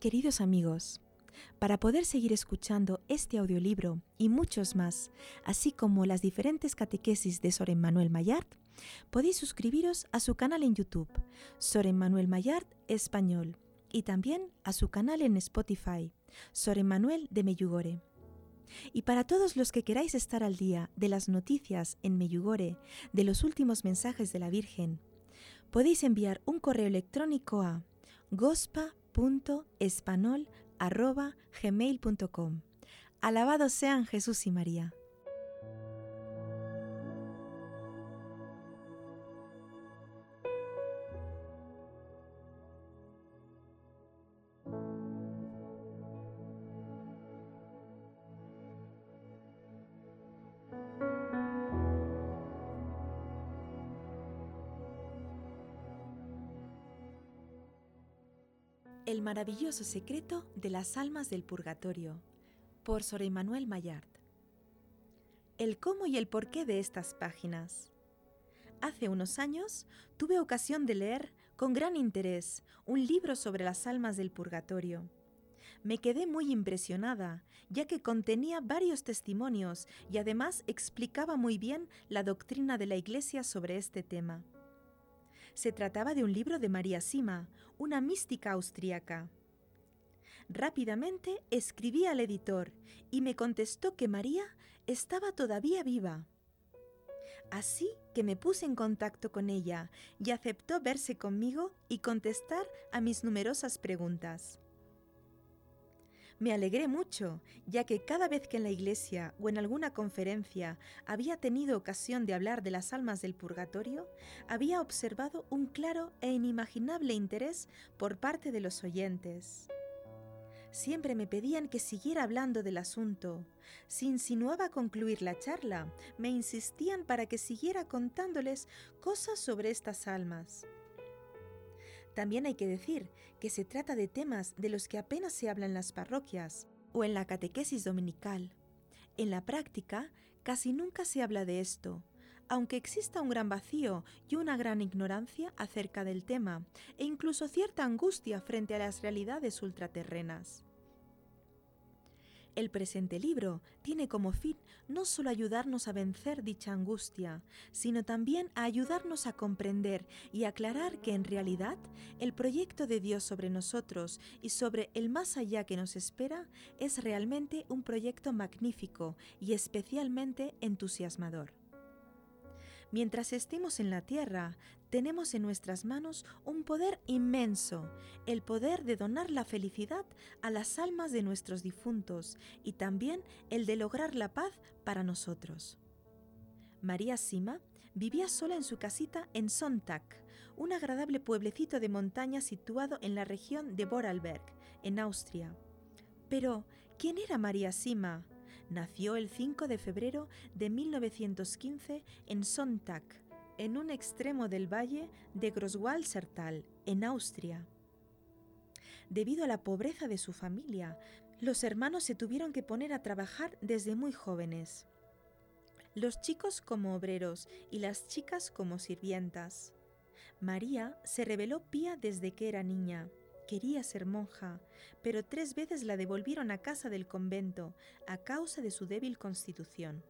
Queridos amigos, para poder seguir escuchando este audiolibro y muchos más, así como las diferentes catequesis de Sor Manuel Mayart, podéis suscribiros a su canal en YouTube, Sor Manuel Mayart Español, y también a su canal en Spotify, Sor Manuel de Meyugore. Y para todos los que queráis estar al día de las noticias en Meyugore, de los últimos mensajes de la Virgen, podéis enviar un correo electrónico a gospa.espanol.gmail.com. Alabados sean Jesús y María. Maravilloso secreto de las almas del purgatorio, por Sor Emanuel Mayard. El cómo y el porqué de estas páginas. Hace unos años tuve ocasión de leer con gran interés un libro sobre las almas del purgatorio. Me quedé muy impresionada, ya que contenía varios testimonios y además explicaba muy bien la doctrina de la Iglesia sobre este tema. Se trataba de un libro de María Sima, una mística austríaca. Rápidamente escribí al editor y me contestó que María estaba todavía viva. Así que me puse en contacto con ella y aceptó verse conmigo y contestar a mis numerosas preguntas. Me alegré mucho, ya que cada vez que en la iglesia o en alguna conferencia había tenido ocasión de hablar de las almas del purgatorio, había observado un claro e inimaginable interés por parte de los oyentes. Siempre me pedían que siguiera hablando del asunto. Si insinuaba concluir la charla, me insistían para que siguiera contándoles cosas sobre estas almas. También hay que decir que se trata de temas de los que apenas se habla en las parroquias o en la catequesis dominical. En la práctica, casi nunca se habla de esto, aunque exista un gran vacío y una gran ignorancia acerca del tema, e incluso cierta angustia frente a las realidades ultraterrenas. El presente libro tiene como fin no solo ayudarnos a vencer dicha angustia, sino también a ayudarnos a comprender y aclarar que en realidad el proyecto de Dios sobre nosotros y sobre el más allá que nos espera es realmente un proyecto magnífico y especialmente entusiasmador. Mientras estemos en la tierra, tenemos en nuestras manos un poder inmenso, el poder de donar la felicidad a las almas de nuestros difuntos y también el de lograr la paz para nosotros. María Sima vivía sola en su casita en Sonntag, un agradable pueblecito de montaña situado en la región de Vorarlberg, en Austria. Pero, ¿quién era María Sima? Nació el 5 de febrero de 1915 en Sonntag, en un extremo del valle de Großwallsertal, en Austria. Debido a la pobreza de su familia, los hermanos se tuvieron que poner a trabajar desde muy jóvenes. Los chicos como obreros y las chicas como sirvientas. María se reveló pía desde que era niña Quería ser monja, pero tres veces la devolvieron a casa del convento a causa de su débil constitución.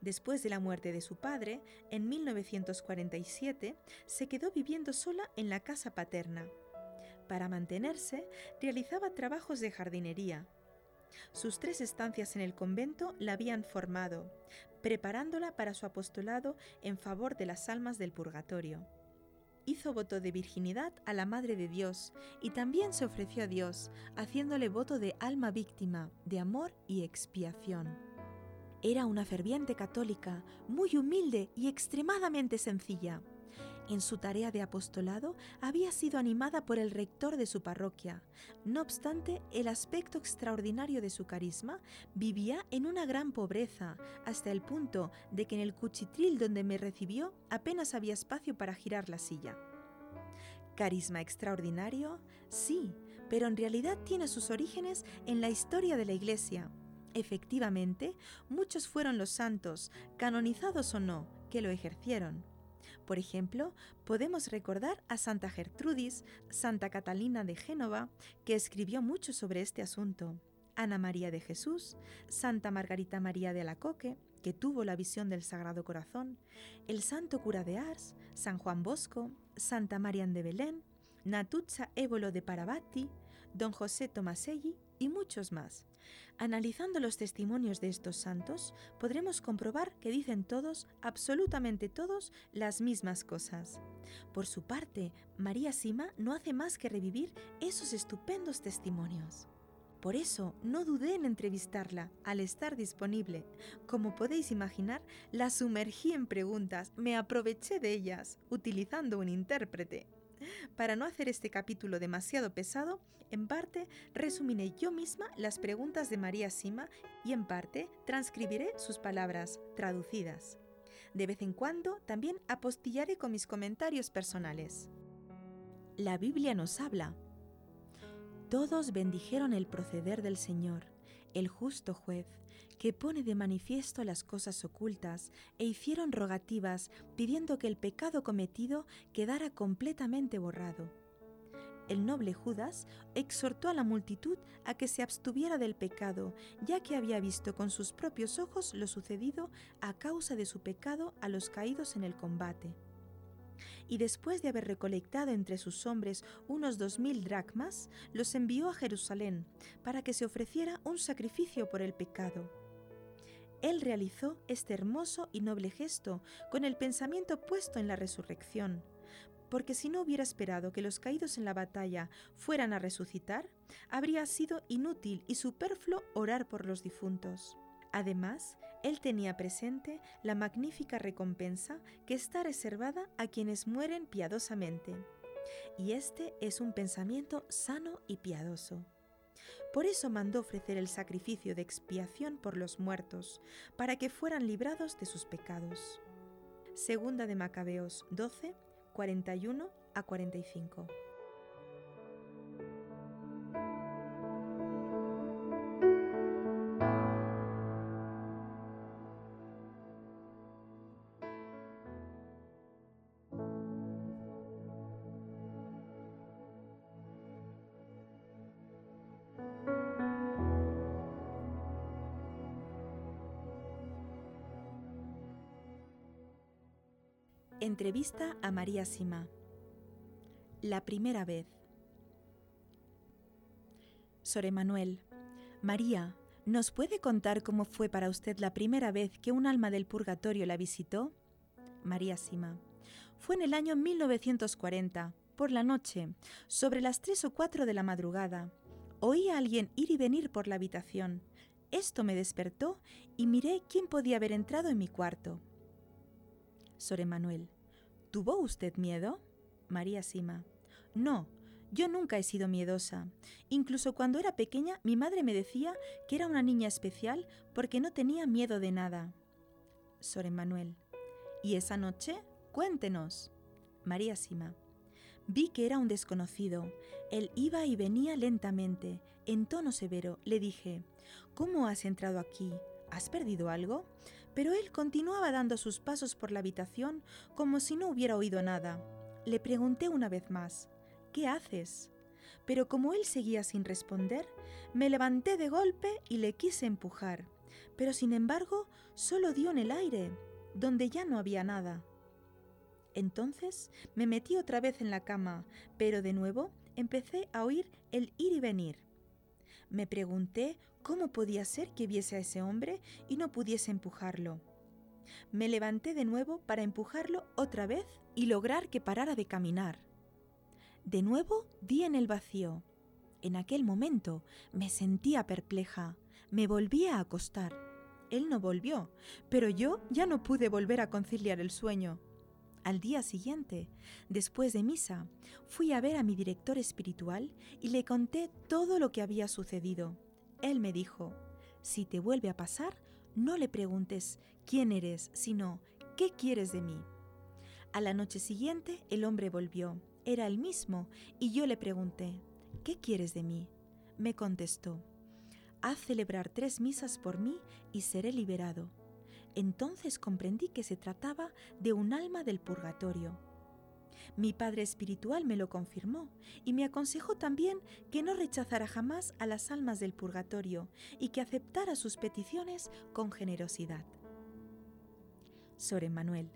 Después de la muerte de su padre, en 1947, se quedó viviendo sola en la casa paterna. Para mantenerse, realizaba trabajos de jardinería. Sus tres estancias en el convento la habían formado, preparándola para su apostolado en favor de las almas del purgatorio hizo voto de virginidad a la Madre de Dios y también se ofreció a Dios, haciéndole voto de alma víctima, de amor y expiación. Era una ferviente católica, muy humilde y extremadamente sencilla. En su tarea de apostolado había sido animada por el rector de su parroquia. No obstante, el aspecto extraordinario de su carisma vivía en una gran pobreza, hasta el punto de que en el cuchitril donde me recibió apenas había espacio para girar la silla. ¿Carisma extraordinario? Sí, pero en realidad tiene sus orígenes en la historia de la Iglesia. Efectivamente, muchos fueron los santos, canonizados o no, que lo ejercieron. Por ejemplo, podemos recordar a Santa Gertrudis, Santa Catalina de Génova, que escribió mucho sobre este asunto, Ana María de Jesús, Santa Margarita María de Alacoque, que tuvo la visión del Sagrado Corazón, el Santo Cura de Ars, San Juan Bosco, Santa Marian de Belén, Natuzza Évolo de Parabatti, Don José Tomaselli y muchos más. Analizando los testimonios de estos santos, podremos comprobar que dicen todos, absolutamente todos, las mismas cosas. Por su parte, María Sima no hace más que revivir esos estupendos testimonios. Por eso no dudé en entrevistarla al estar disponible. Como podéis imaginar, la sumergí en preguntas, me aproveché de ellas, utilizando un intérprete. Para no hacer este capítulo demasiado pesado, en parte resumiré yo misma las preguntas de María Sima y en parte transcribiré sus palabras traducidas. De vez en cuando también apostillaré con mis comentarios personales. La Biblia nos habla. Todos bendijeron el proceder del Señor, el justo juez, que pone de manifiesto las cosas ocultas, e hicieron rogativas pidiendo que el pecado cometido quedara completamente borrado. El noble Judas exhortó a la multitud a que se abstuviera del pecado, ya que había visto con sus propios ojos lo sucedido a causa de su pecado a los caídos en el combate. Y después de haber recolectado entre sus hombres unos dos mil dracmas, los envió a Jerusalén para que se ofreciera un sacrificio por el pecado. Él realizó este hermoso y noble gesto con el pensamiento puesto en la resurrección, porque si no hubiera esperado que los caídos en la batalla fueran a resucitar, habría sido inútil y superfluo orar por los difuntos. Además, él tenía presente la magnífica recompensa que está reservada a quienes mueren piadosamente. Y este es un pensamiento sano y piadoso. Por eso mandó ofrecer el sacrificio de expiación por los muertos, para que fueran librados de sus pecados. Segunda de Macabeos 12, 41 a 45. Entrevista a María Sima. La primera vez. Sor Emanuel. María, ¿nos puede contar cómo fue para usted la primera vez que un alma del purgatorio la visitó? María Sima. Fue en el año 1940, por la noche, sobre las tres o cuatro de la madrugada. Oí a alguien ir y venir por la habitación. Esto me despertó y miré quién podía haber entrado en mi cuarto. Sor Emanuel. ¿Tuvo usted miedo? María Sima. No, yo nunca he sido miedosa. Incluso cuando era pequeña mi madre me decía que era una niña especial porque no tenía miedo de nada. Sor Emanuel. ¿Y esa noche? Cuéntenos. María Sima. Vi que era un desconocido. Él iba y venía lentamente. En tono severo le dije, ¿Cómo has entrado aquí? ¿Has perdido algo? Pero él continuaba dando sus pasos por la habitación como si no hubiera oído nada. Le pregunté una vez más, ¿qué haces? Pero como él seguía sin responder, me levanté de golpe y le quise empujar, pero sin embargo solo dio en el aire, donde ya no había nada. Entonces me metí otra vez en la cama, pero de nuevo empecé a oír el ir y venir. Me pregunté ¿Cómo podía ser que viese a ese hombre y no pudiese empujarlo? Me levanté de nuevo para empujarlo otra vez y lograr que parara de caminar. De nuevo di en el vacío. En aquel momento me sentía perpleja. Me volví a acostar. Él no volvió, pero yo ya no pude volver a conciliar el sueño. Al día siguiente, después de misa, fui a ver a mi director espiritual y le conté todo lo que había sucedido. Él me dijo, si te vuelve a pasar, no le preguntes quién eres, sino qué quieres de mí. A la noche siguiente el hombre volvió, era el mismo, y yo le pregunté, ¿qué quieres de mí? Me contestó, haz celebrar tres misas por mí y seré liberado. Entonces comprendí que se trataba de un alma del purgatorio. Mi padre espiritual me lo confirmó y me aconsejó también que no rechazara jamás a las almas del purgatorio y que aceptara sus peticiones con generosidad. Sor Manuel.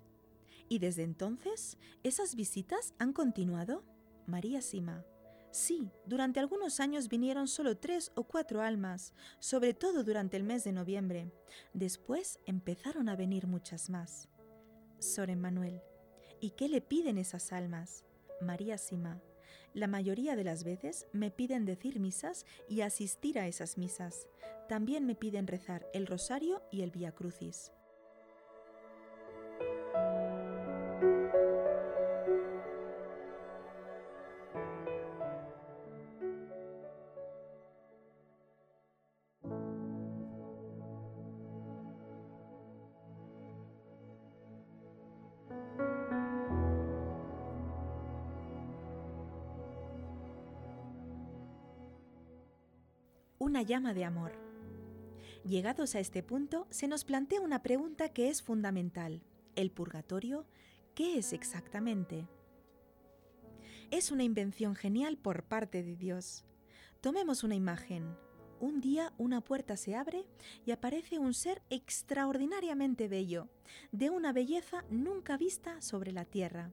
¿Y desde entonces esas visitas han continuado? María Sima. Sí, durante algunos años vinieron solo tres o cuatro almas, sobre todo durante el mes de noviembre. Después empezaron a venir muchas más. Sor Emmanuel. ¿Y qué le piden esas almas? María Sima. La mayoría de las veces me piden decir misas y asistir a esas misas. También me piden rezar el rosario y el Via Crucis. Llama de amor. Llegados a este punto, se nos plantea una pregunta que es fundamental. ¿El purgatorio qué es exactamente? Es una invención genial por parte de Dios. Tomemos una imagen. Un día una puerta se abre y aparece un ser extraordinariamente bello, de una belleza nunca vista sobre la tierra.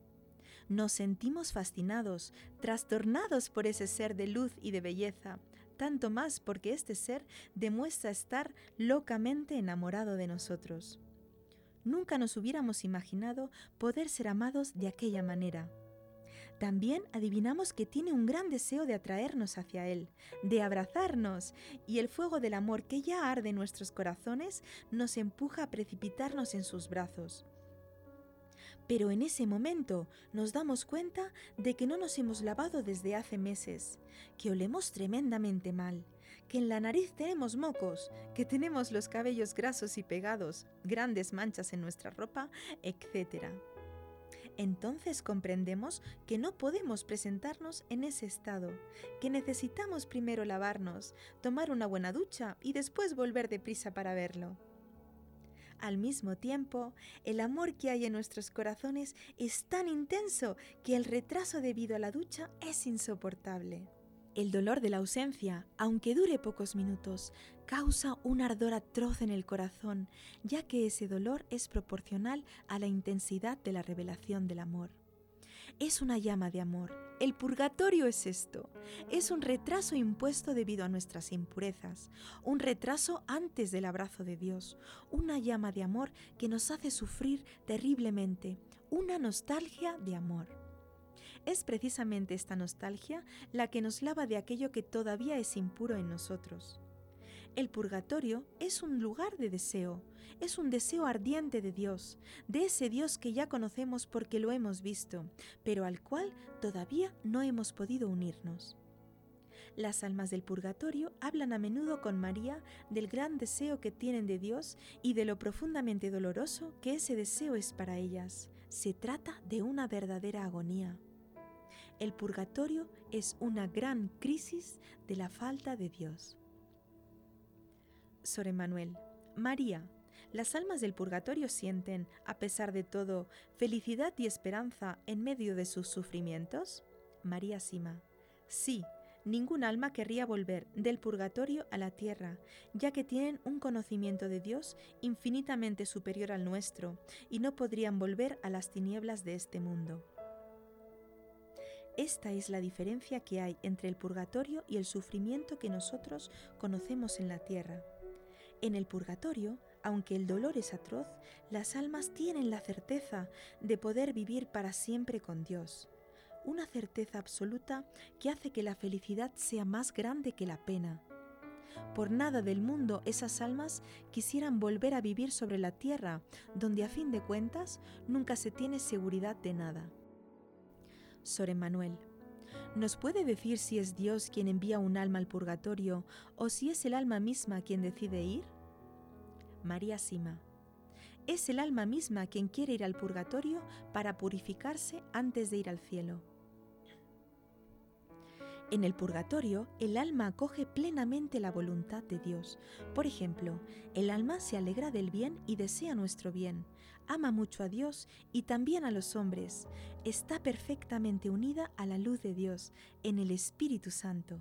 Nos sentimos fascinados, trastornados por ese ser de luz y de belleza, tanto más porque este ser demuestra estar locamente enamorado de nosotros. Nunca nos hubiéramos imaginado poder ser amados de aquella manera. También adivinamos que tiene un gran deseo de atraernos hacia Él, de abrazarnos, y el fuego del amor que ya arde en nuestros corazones nos empuja a precipitarnos en sus brazos. Pero en ese momento nos damos cuenta de que no nos hemos lavado desde hace meses, que olemos tremendamente mal, que en la nariz tenemos mocos, que tenemos los cabellos grasos y pegados, grandes manchas en nuestra ropa, etc. Entonces comprendemos que no podemos presentarnos en ese estado, que necesitamos primero lavarnos, tomar una buena ducha y después volver deprisa para verlo. Al mismo tiempo, el amor que hay en nuestros corazones es tan intenso que el retraso debido a la ducha es insoportable. El dolor de la ausencia, aunque dure pocos minutos, causa un ardor atroz en el corazón, ya que ese dolor es proporcional a la intensidad de la revelación del amor es una llama de amor. El purgatorio es esto. Es un retraso impuesto debido a nuestras impurezas, un retraso antes del abrazo de Dios, una llama de amor que nos hace sufrir terriblemente, una nostalgia de amor. Es precisamente esta nostalgia la que nos lava de aquello que todavía es impuro en nosotros. El purgatorio es un lugar de deseo, es un deseo ardiente de Dios, de ese Dios que ya conocemos porque lo hemos visto, pero al cual todavía no hemos podido unirnos. Las almas del purgatorio hablan a menudo con María del gran deseo que tienen de Dios y de lo profundamente doloroso que ese deseo es para ellas. Se trata de una verdadera agonía. El purgatorio es una gran crisis de la falta de Dios. Sor Emanuel, María, las almas del purgatorio sienten, a pesar de todo, felicidad y esperanza en medio de sus sufrimientos? María Sima. Sí, ningún alma querría volver del purgatorio a la tierra, ya que tienen un conocimiento de Dios infinitamente superior al nuestro, y no podrían volver a las tinieblas de este mundo. Esta es la diferencia que hay entre el purgatorio y el sufrimiento que nosotros conocemos en la tierra. En el purgatorio, aunque el dolor es atroz, las almas tienen la certeza de poder vivir para siempre con Dios. Una certeza absoluta que hace que la felicidad sea más grande que la pena. Por nada del mundo esas almas quisieran volver a vivir sobre la tierra, donde a fin de cuentas nunca se tiene seguridad de nada. Sor Emanuel, ¿nos puede decir si es Dios quien envía un alma al purgatorio o si es el alma misma quien decide ir? María Sima. Es el alma misma quien quiere ir al purgatorio para purificarse antes de ir al cielo. En el purgatorio, el alma acoge plenamente la voluntad de Dios. Por ejemplo, el alma se alegra del bien y desea nuestro bien, ama mucho a Dios y también a los hombres, está perfectamente unida a la luz de Dios en el Espíritu Santo.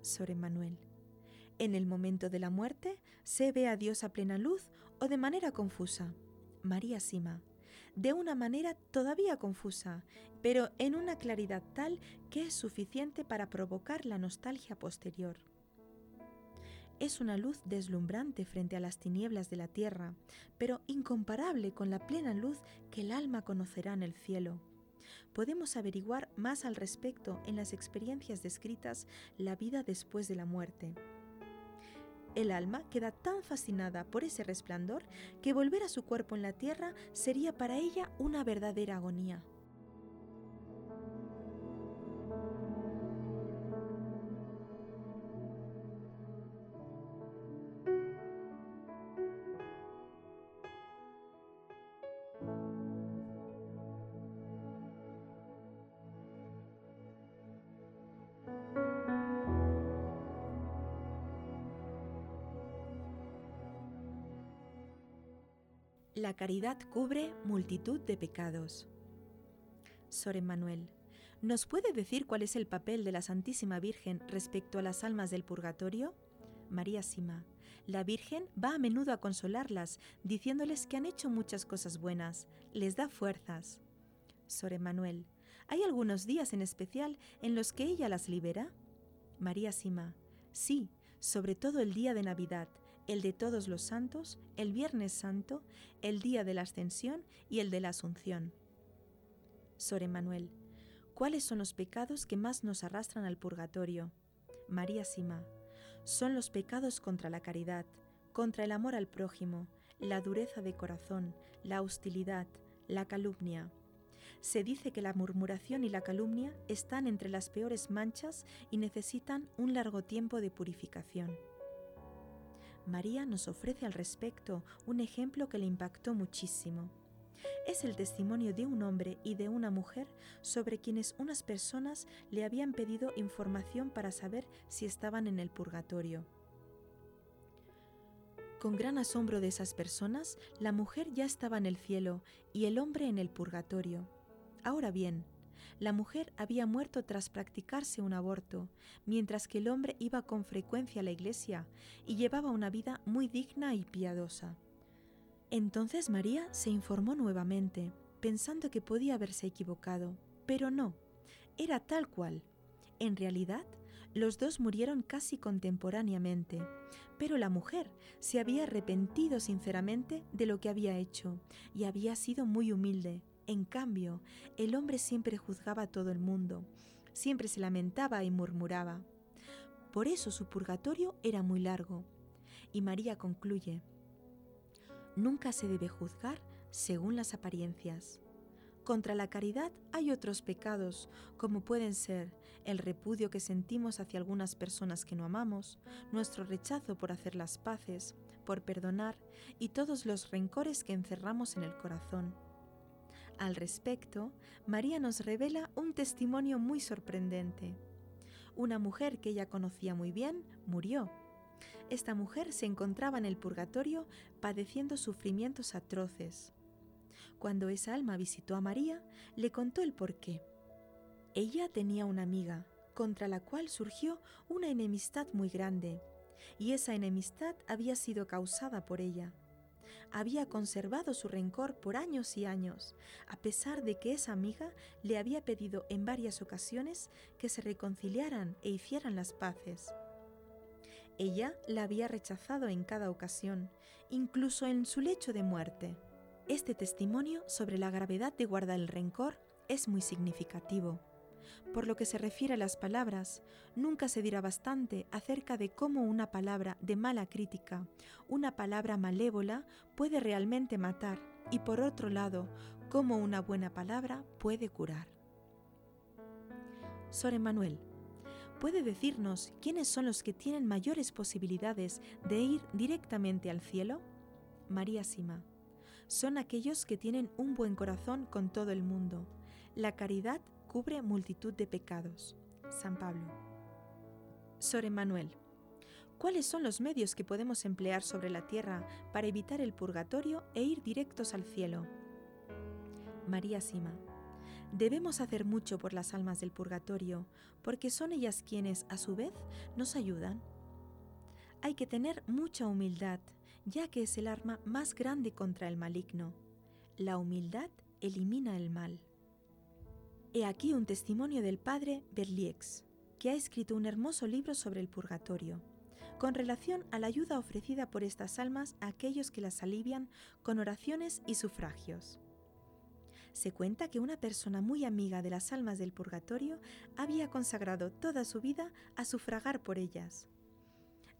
Sor Emmanuel. En el momento de la muerte, se ve a Dios a plena luz o de manera confusa. María Sima de una manera todavía confusa, pero en una claridad tal que es suficiente para provocar la nostalgia posterior. Es una luz deslumbrante frente a las tinieblas de la tierra, pero incomparable con la plena luz que el alma conocerá en el cielo. Podemos averiguar más al respecto en las experiencias descritas La vida después de la muerte. El alma queda tan fascinada por ese resplandor que volver a su cuerpo en la tierra sería para ella una verdadera agonía. La caridad cubre multitud de pecados. Sor Emmanuel, ¿nos puede decir cuál es el papel de la Santísima Virgen respecto a las almas del purgatorio? María Sima, la Virgen va a menudo a consolarlas, diciéndoles que han hecho muchas cosas buenas, les da fuerzas. Sor Emmanuel, ¿hay algunos días en especial en los que ella las libera? María Sima, sí, sobre todo el día de Navidad, el de todos los santos, el Viernes Santo, el día de la Ascensión y el de la Asunción. Sor Emanuel, ¿cuáles son los pecados que más nos arrastran al purgatorio? María Sima, son los pecados contra la caridad, contra el amor al prójimo, la dureza de corazón, la hostilidad, la calumnia. Se dice que la murmuración y la calumnia están entre las peores manchas y necesitan un largo tiempo de purificación. María nos ofrece al respecto un ejemplo que le impactó muchísimo. Es el testimonio de un hombre y de una mujer sobre quienes unas personas le habían pedido información para saber si estaban en el purgatorio. Con gran asombro de esas personas, la mujer ya estaba en el cielo y el hombre en el purgatorio. Ahora bien, la mujer había muerto tras practicarse un aborto, mientras que el hombre iba con frecuencia a la iglesia y llevaba una vida muy digna y piadosa. Entonces María se informó nuevamente, pensando que podía haberse equivocado, pero no, era tal cual. En realidad, los dos murieron casi contemporáneamente, pero la mujer se había arrepentido sinceramente de lo que había hecho y había sido muy humilde, en cambio, el hombre siempre juzgaba a todo el mundo, siempre se lamentaba y murmuraba. Por eso su purgatorio era muy largo. Y María concluye, Nunca se debe juzgar según las apariencias. Contra la caridad hay otros pecados, como pueden ser el repudio que sentimos hacia algunas personas que no amamos, nuestro rechazo por hacer las paces, por perdonar y todos los rencores que encerramos en el corazón. Al respecto, María nos revela un testimonio muy sorprendente. Una mujer que ella conocía muy bien murió. Esta mujer se encontraba en el purgatorio padeciendo sufrimientos atroces. Cuando esa alma visitó a María, le contó el porqué. Ella tenía una amiga, contra la cual surgió una enemistad muy grande, y esa enemistad había sido causada por ella había conservado su rencor por años y años, a pesar de que esa amiga le había pedido en varias ocasiones que se reconciliaran e hicieran las paces. Ella la había rechazado en cada ocasión, incluso en su lecho de muerte. Este testimonio sobre la gravedad de guardar el rencor es muy significativo. Por lo que se refiere a las palabras, nunca se dirá bastante acerca de cómo una palabra de mala crítica, una palabra malévola, puede realmente matar y por otro lado, cómo una buena palabra puede curar. Sor Emanuel, ¿puede decirnos quiénes son los que tienen mayores posibilidades de ir directamente al cielo? María Sima. Son aquellos que tienen un buen corazón con todo el mundo. La caridad cubre multitud de pecados. San Pablo. Sor Emmanuel. ¿Cuáles son los medios que podemos emplear sobre la tierra para evitar el purgatorio e ir directos al cielo? María Sima. Debemos hacer mucho por las almas del purgatorio, porque son ellas quienes, a su vez, nos ayudan. Hay que tener mucha humildad, ya que es el arma más grande contra el maligno. La humildad elimina el mal. He aquí un testimonio del padre Berliex, que ha escrito un hermoso libro sobre el purgatorio con relación a la ayuda ofrecida por estas almas a aquellos que las alivian con oraciones y sufragios. Se cuenta que una persona muy amiga de las almas del purgatorio había consagrado toda su vida a sufragar por ellas.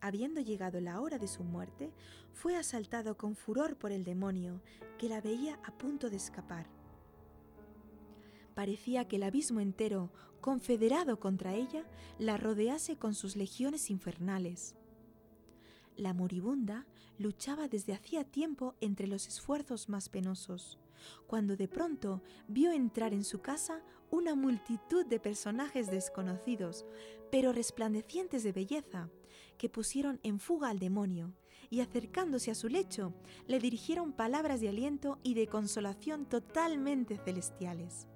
Habiendo llegado la hora de su muerte, fue asaltado con furor por el demonio, que la veía a punto de escapar. Parecía que el abismo entero, confederado contra ella, la rodease con sus legiones infernales. La moribunda luchaba desde hacía tiempo entre los esfuerzos más penosos, cuando de pronto vio entrar en su casa una multitud de personajes desconocidos, pero resplandecientes de belleza, que pusieron en fuga al demonio, y acercándose a su lecho, le dirigieron palabras de aliento y de consolación totalmente celestiales.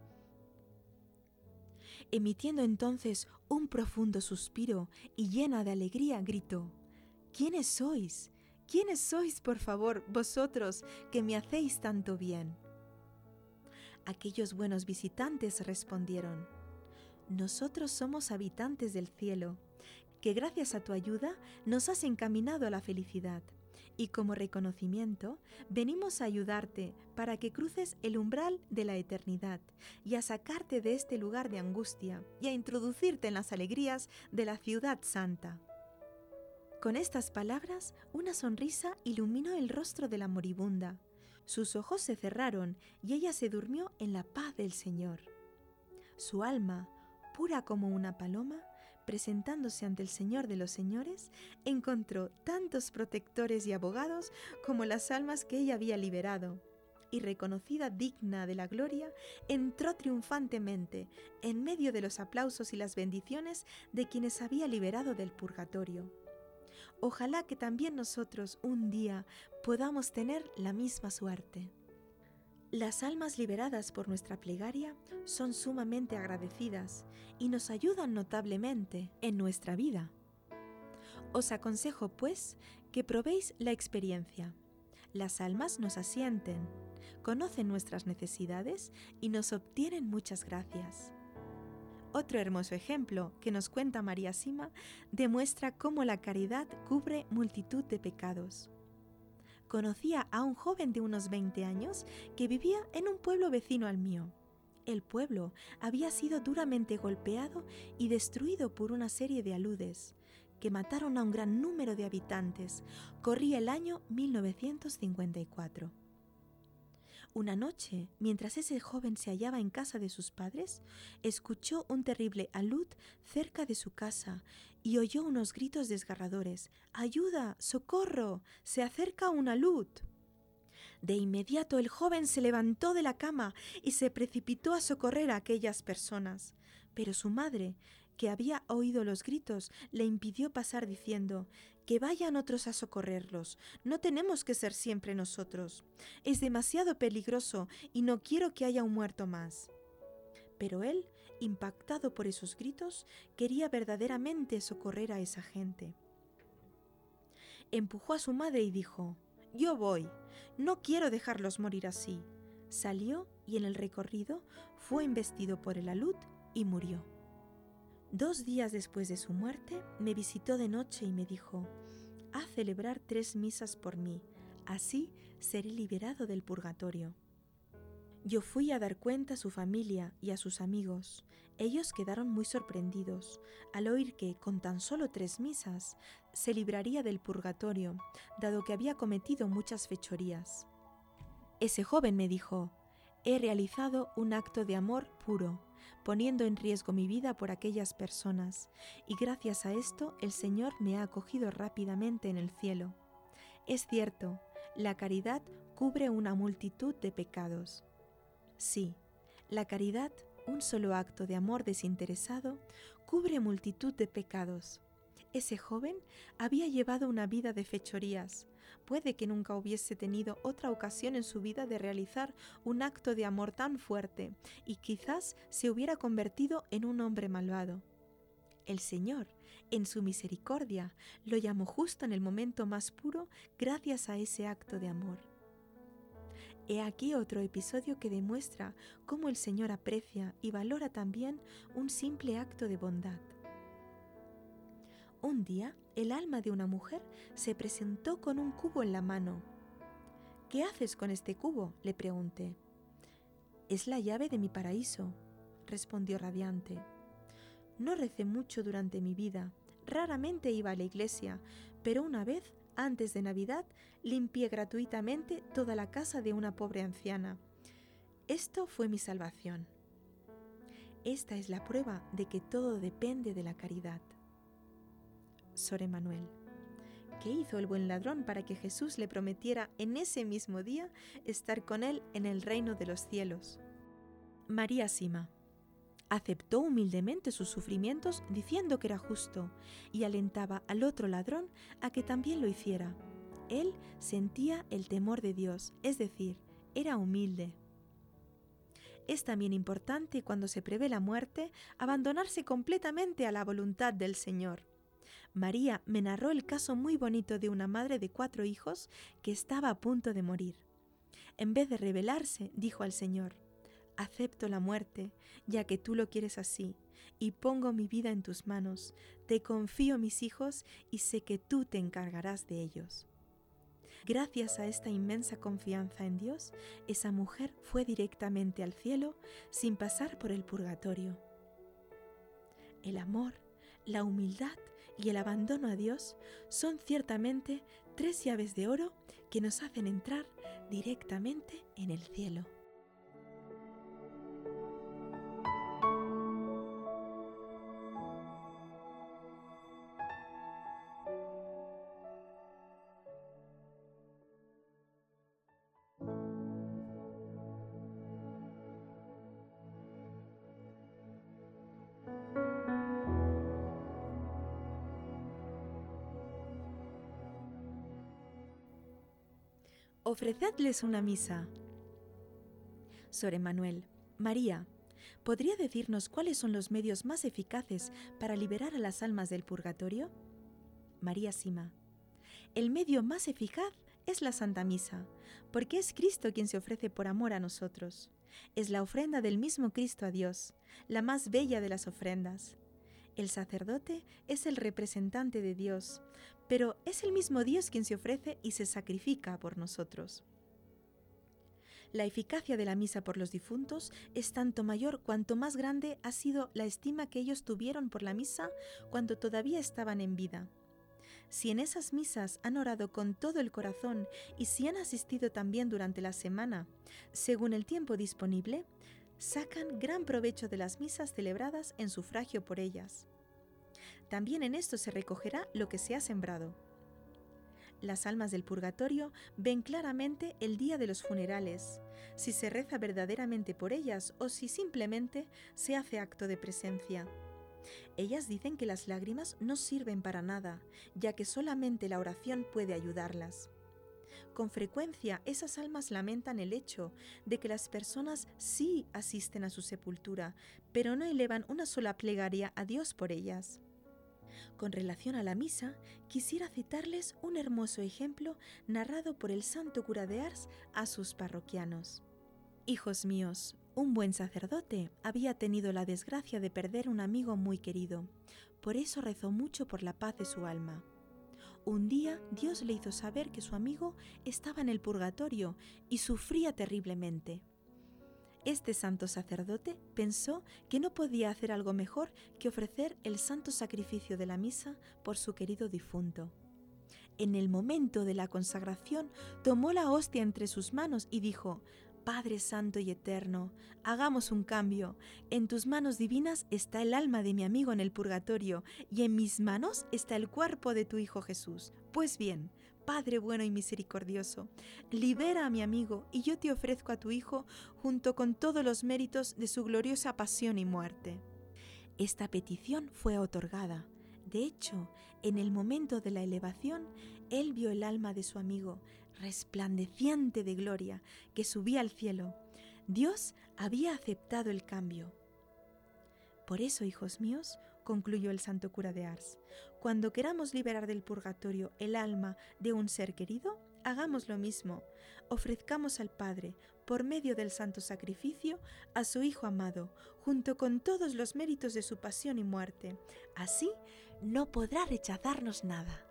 Emitiendo entonces un profundo suspiro y llena de alegría, gritó, ¿Quiénes sois? ¿Quiénes sois, por favor, vosotros que me hacéis tanto bien? Aquellos buenos visitantes respondieron, Nosotros somos habitantes del cielo, que gracias a tu ayuda nos has encaminado a la felicidad, y como reconocimiento venimos a ayudarte para que cruces el umbral de la eternidad y a sacarte de este lugar de angustia y a introducirte en las alegrías de la ciudad santa. Con estas palabras, una sonrisa iluminó el rostro de la moribunda. Sus ojos se cerraron y ella se durmió en la paz del Señor. Su alma, pura como una paloma, presentándose ante el Señor de los Señores, encontró tantos protectores y abogados como las almas que ella había liberado, y reconocida digna de la gloria, entró triunfantemente en medio de los aplausos y las bendiciones de quienes había liberado del purgatorio. Ojalá que también nosotros un día podamos tener la misma suerte. Las almas liberadas por nuestra plegaria son sumamente agradecidas y nos ayudan notablemente en nuestra vida. Os aconsejo, pues, que probéis la experiencia. Las almas nos asienten, conocen nuestras necesidades y nos obtienen muchas gracias. Otro hermoso ejemplo que nos cuenta María Sima demuestra cómo la caridad cubre multitud de pecados. Conocía a un joven de unos 20 años que vivía en un pueblo vecino al mío. El pueblo había sido duramente golpeado y destruido por una serie de aludes que mataron a un gran número de habitantes. Corría el año 1954. Una noche, mientras ese joven se hallaba en casa de sus padres, escuchó un terrible alud cerca de su casa y oyó unos gritos desgarradores. ¡Ayuda! ¡Socorro! ¡Se acerca un alud! De inmediato el joven se levantó de la cama y se precipitó a socorrer a aquellas personas. Pero su madre, que había oído los gritos, le impidió pasar diciendo que vayan otros a socorrerlos. No tenemos que ser siempre nosotros. Es demasiado peligroso y no quiero que haya un muerto más. Pero él, impactado por esos gritos, quería verdaderamente socorrer a esa gente. Empujó a su madre y dijo, Yo voy, no quiero dejarlos morir así. Salió y en el recorrido fue investido por el alud y murió. Dos días después de su muerte, me visitó de noche y me dijo, a celebrar tres misas por mí, así seré liberado del purgatorio. Yo fui a dar cuenta a su familia y a sus amigos. Ellos quedaron muy sorprendidos al oír que, con tan solo tres misas, se libraría del purgatorio, dado que había cometido muchas fechorías. Ese joven me dijo, he realizado un acto de amor puro poniendo en riesgo mi vida por aquellas personas, y gracias a esto el Señor me ha acogido rápidamente en el cielo. Es cierto, la caridad cubre una multitud de pecados. Sí, la caridad, un solo acto de amor desinteresado, cubre multitud de pecados. Ese joven había llevado una vida de fechorías. Puede que nunca hubiese tenido otra ocasión en su vida de realizar un acto de amor tan fuerte y quizás se hubiera convertido en un hombre malvado. El Señor, en su misericordia, lo llamó justo en el momento más puro gracias a ese acto de amor. He aquí otro episodio que demuestra cómo el Señor aprecia y valora también un simple acto de bondad. Un día, el alma de una mujer se presentó con un cubo en la mano. ¿Qué haces con este cubo? le pregunté. Es la llave de mi paraíso, respondió radiante. No recé mucho durante mi vida, raramente iba a la iglesia, pero una vez antes de Navidad, limpié gratuitamente toda la casa de una pobre anciana. Esto fue mi salvación. Esta es la prueba de que todo depende de la caridad. Sor Emanuel. ¿Qué hizo el buen ladrón para que Jesús le prometiera en ese mismo día estar con él en el reino de los cielos? María Sima aceptó humildemente sus sufrimientos diciendo que era justo y alentaba al otro ladrón a que también lo hiciera. Él sentía el temor de Dios, es decir, era humilde. Es también importante cuando se prevé la muerte abandonarse completamente a la voluntad del Señor. María me narró el caso muy bonito de una madre de cuatro hijos que estaba a punto de morir. En vez de rebelarse, dijo al Señor, acepto la muerte, ya que tú lo quieres así, y pongo mi vida en tus manos, te confío mis hijos y sé que tú te encargarás de ellos. Gracias a esta inmensa confianza en Dios, esa mujer fue directamente al cielo sin pasar por el purgatorio. El amor, la humildad y el abandono a Dios son ciertamente tres llaves de oro que nos hacen entrar directamente en el cielo. Ofrecedles una misa. Sor Emanuel, María, ¿podría decirnos cuáles son los medios más eficaces para liberar a las almas del purgatorio? María Sima, el medio más eficaz es la Santa Misa, porque es Cristo quien se ofrece por amor a nosotros. Es la ofrenda del mismo Cristo a Dios, la más bella de las ofrendas. El sacerdote es el representante de Dios, pero es el mismo Dios quien se ofrece y se sacrifica por nosotros. La eficacia de la misa por los difuntos es tanto mayor cuanto más grande ha sido la estima que ellos tuvieron por la misa cuando todavía estaban en vida. Si en esas misas han orado con todo el corazón y si han asistido también durante la semana, según el tiempo disponible, sacan gran provecho de las misas celebradas en sufragio por ellas. También en esto se recogerá lo que se ha sembrado. Las almas del purgatorio ven claramente el día de los funerales, si se reza verdaderamente por ellas o si simplemente se hace acto de presencia. Ellas dicen que las lágrimas no sirven para nada, ya que solamente la oración puede ayudarlas. Con frecuencia esas almas lamentan el hecho de que las personas sí asisten a su sepultura, pero no elevan una sola plegaria a Dios por ellas. Con relación a la misa, quisiera citarles un hermoso ejemplo narrado por el santo cura de Ars a sus parroquianos. Hijos míos, un buen sacerdote había tenido la desgracia de perder un amigo muy querido, por eso rezó mucho por la paz de su alma. Un día Dios le hizo saber que su amigo estaba en el purgatorio y sufría terriblemente. Este santo sacerdote pensó que no podía hacer algo mejor que ofrecer el santo sacrificio de la misa por su querido difunto. En el momento de la consagración tomó la hostia entre sus manos y dijo, Padre Santo y Eterno, hagamos un cambio. En tus manos divinas está el alma de mi amigo en el purgatorio y en mis manos está el cuerpo de tu Hijo Jesús. Pues bien, Padre bueno y misericordioso, libera a mi amigo y yo te ofrezco a tu Hijo junto con todos los méritos de su gloriosa pasión y muerte. Esta petición fue otorgada. De hecho, en el momento de la elevación, él vio el alma de su amigo, resplandeciente de gloria, que subía al cielo. Dios había aceptado el cambio. Por eso, hijos míos, concluyó el santo cura de Ars, cuando queramos liberar del purgatorio el alma de un ser querido, hagamos lo mismo. Ofrezcamos al Padre, por medio del santo sacrificio, a su Hijo amado, junto con todos los méritos de su pasión y muerte. Así no podrá rechazarnos nada.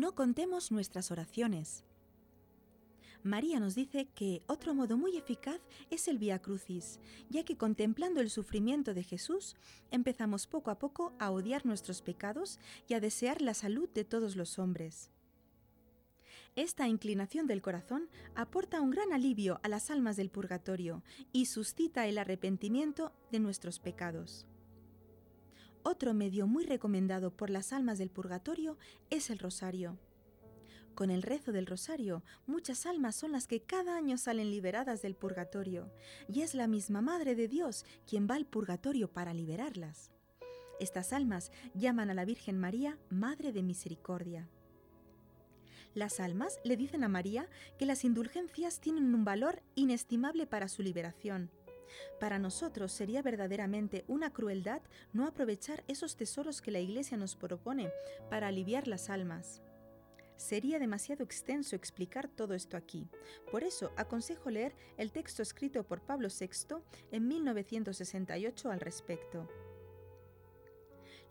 No contemos nuestras oraciones. María nos dice que otro modo muy eficaz es el Via Crucis, ya que contemplando el sufrimiento de Jesús, empezamos poco a poco a odiar nuestros pecados y a desear la salud de todos los hombres. Esta inclinación del corazón aporta un gran alivio a las almas del purgatorio y suscita el arrepentimiento de nuestros pecados. Otro medio muy recomendado por las almas del purgatorio es el rosario. Con el rezo del rosario, muchas almas son las que cada año salen liberadas del purgatorio, y es la misma Madre de Dios quien va al purgatorio para liberarlas. Estas almas llaman a la Virgen María Madre de Misericordia. Las almas le dicen a María que las indulgencias tienen un valor inestimable para su liberación, para nosotros sería verdaderamente una crueldad no aprovechar esos tesoros que la Iglesia nos propone para aliviar las almas. Sería demasiado extenso explicar todo esto aquí. Por eso aconsejo leer el texto escrito por Pablo VI en 1968 al respecto.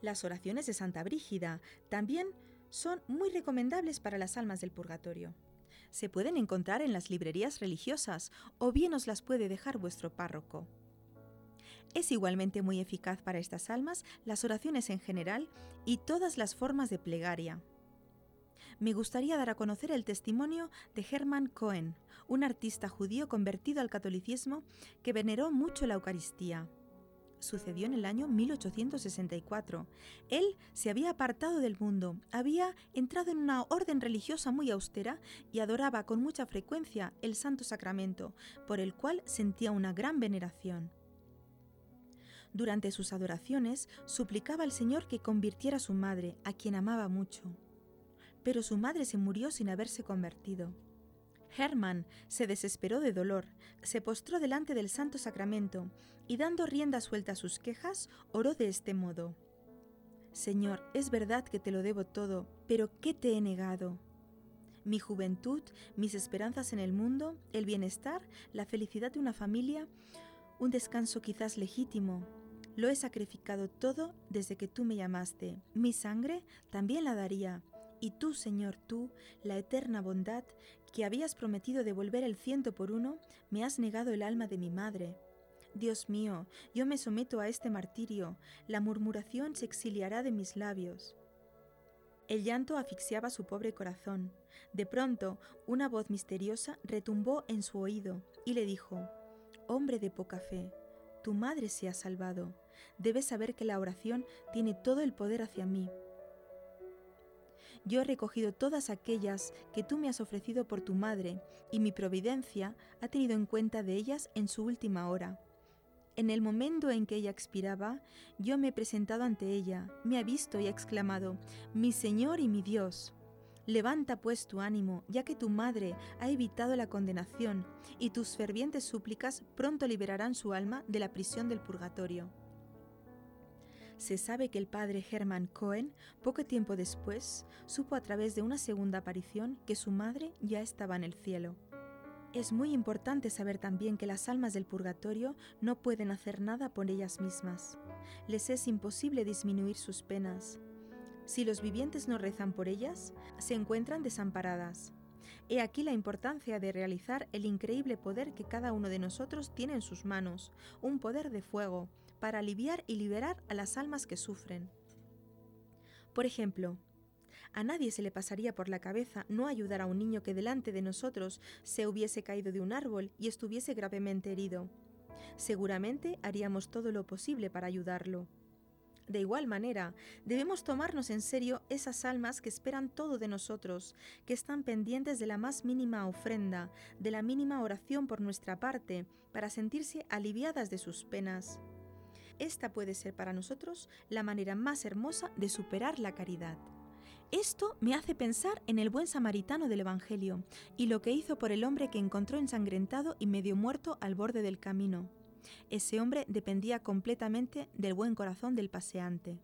Las oraciones de Santa Brígida también son muy recomendables para las almas del purgatorio se pueden encontrar en las librerías religiosas o bien os las puede dejar vuestro párroco. Es igualmente muy eficaz para estas almas las oraciones en general y todas las formas de plegaria. Me gustaría dar a conocer el testimonio de Hermann Cohen, un artista judío convertido al catolicismo que veneró mucho la Eucaristía sucedió en el año 1864. Él se había apartado del mundo, había entrado en una orden religiosa muy austera y adoraba con mucha frecuencia el Santo Sacramento, por el cual sentía una gran veneración. Durante sus adoraciones suplicaba al Señor que convirtiera a su madre, a quien amaba mucho. Pero su madre se murió sin haberse convertido. Hermann se desesperó de dolor, se postró delante del Santo Sacramento y dando rienda suelta a sus quejas, oró de este modo. Señor, es verdad que te lo debo todo, pero ¿qué te he negado? Mi juventud, mis esperanzas en el mundo, el bienestar, la felicidad de una familia, un descanso quizás legítimo. Lo he sacrificado todo desde que tú me llamaste. Mi sangre también la daría. Y tú, Señor, tú, la eterna bondad, que habías prometido devolver el ciento por uno, me has negado el alma de mi madre. Dios mío, yo me someto a este martirio, la murmuración se exiliará de mis labios. El llanto asfixiaba su pobre corazón. De pronto, una voz misteriosa retumbó en su oído y le dijo, Hombre de poca fe, tu madre se ha salvado. Debes saber que la oración tiene todo el poder hacia mí. Yo he recogido todas aquellas que tú me has ofrecido por tu madre, y mi providencia ha tenido en cuenta de ellas en su última hora. En el momento en que ella expiraba, yo me he presentado ante ella, me ha visto y ha exclamado, Mi Señor y mi Dios. Levanta pues tu ánimo, ya que tu madre ha evitado la condenación, y tus fervientes súplicas pronto liberarán su alma de la prisión del purgatorio se sabe que el padre Hermann Cohen, poco tiempo después, supo a través de una segunda aparición que su madre ya estaba en el cielo. Es muy importante saber también que las almas del purgatorio no pueden hacer nada por ellas mismas. Les es imposible disminuir sus penas. Si los vivientes no rezan por ellas, se encuentran desamparadas. He aquí la importancia de realizar el increíble poder que cada uno de nosotros tiene en sus manos, un poder de fuego, para aliviar y liberar a las almas que sufren. Por ejemplo, a nadie se le pasaría por la cabeza no ayudar a un niño que delante de nosotros se hubiese caído de un árbol y estuviese gravemente herido. Seguramente haríamos todo lo posible para ayudarlo. De igual manera, debemos tomarnos en serio esas almas que esperan todo de nosotros, que están pendientes de la más mínima ofrenda, de la mínima oración por nuestra parte, para sentirse aliviadas de sus penas. Esta puede ser para nosotros la manera más hermosa de superar la caridad. Esto me hace pensar en el buen samaritano del Evangelio y lo que hizo por el hombre que encontró ensangrentado y medio muerto al borde del camino. Ese hombre dependía completamente del buen corazón del paseante.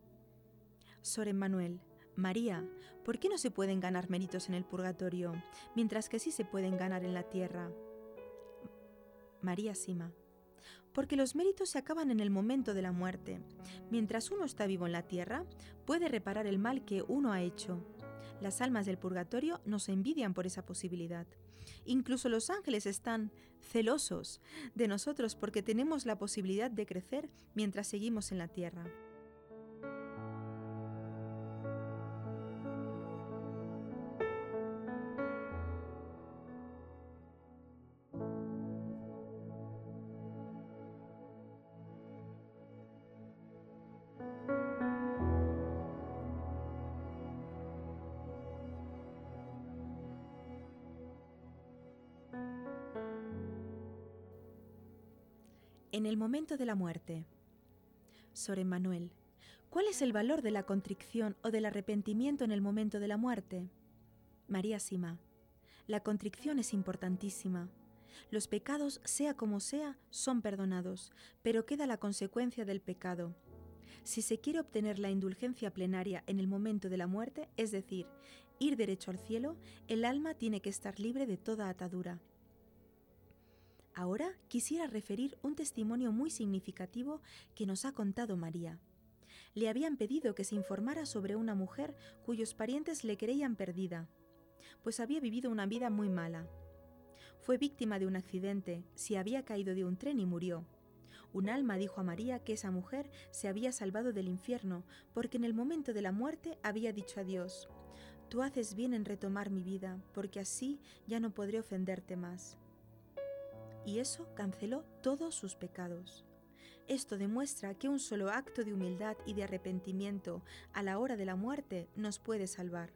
Sor Emmanuel, María, ¿por qué no se pueden ganar méritos en el purgatorio, mientras que sí se pueden ganar en la tierra? María Sima. Porque los méritos se acaban en el momento de la muerte. Mientras uno está vivo en la tierra, puede reparar el mal que uno ha hecho. Las almas del purgatorio nos envidian por esa posibilidad. Incluso los ángeles están celosos de nosotros porque tenemos la posibilidad de crecer mientras seguimos en la tierra. En el momento de la muerte. Sor Emmanuel, ¿cuál es el valor de la contrición o del arrepentimiento en el momento de la muerte? María Sima, la contrición es importantísima. Los pecados, sea como sea, son perdonados, pero queda la consecuencia del pecado. Si se quiere obtener la indulgencia plenaria en el momento de la muerte, es decir, ir derecho al cielo, el alma tiene que estar libre de toda atadura. Ahora quisiera referir un testimonio muy significativo que nos ha contado María. Le habían pedido que se informara sobre una mujer cuyos parientes le creían perdida, pues había vivido una vida muy mala. Fue víctima de un accidente, se había caído de un tren y murió. Un alma dijo a María que esa mujer se había salvado del infierno porque en el momento de la muerte había dicho a Dios, Tú haces bien en retomar mi vida, porque así ya no podré ofenderte más y eso canceló todos sus pecados. Esto demuestra que un solo acto de humildad y de arrepentimiento a la hora de la muerte nos puede salvar.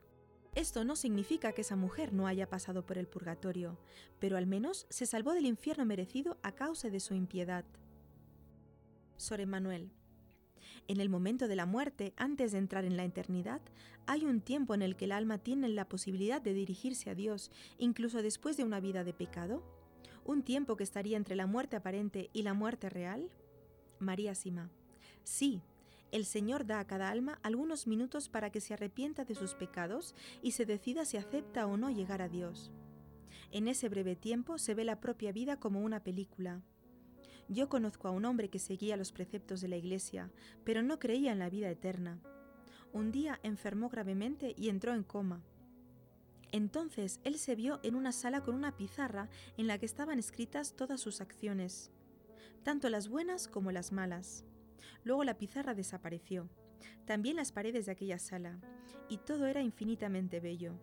Esto no significa que esa mujer no haya pasado por el purgatorio, pero al menos se salvó del infierno merecido a causa de su impiedad. Sor Emmanuel. En el momento de la muerte, antes de entrar en la eternidad, hay un tiempo en el que el alma tiene la posibilidad de dirigirse a Dios, incluso después de una vida de pecado un tiempo que estaría entre la muerte aparente y la muerte real? María Sima. Sí, el Señor da a cada alma algunos minutos para que se arrepienta de sus pecados y se decida si acepta o no llegar a Dios. En ese breve tiempo se ve la propia vida como una película. Yo conozco a un hombre que seguía los preceptos de la Iglesia, pero no creía en la vida eterna. Un día enfermó gravemente y entró en coma. Entonces él se vio en una sala con una pizarra en la que estaban escritas todas sus acciones, tanto las buenas como las malas. Luego la pizarra desapareció, también las paredes de aquella sala, y todo era infinitamente bello.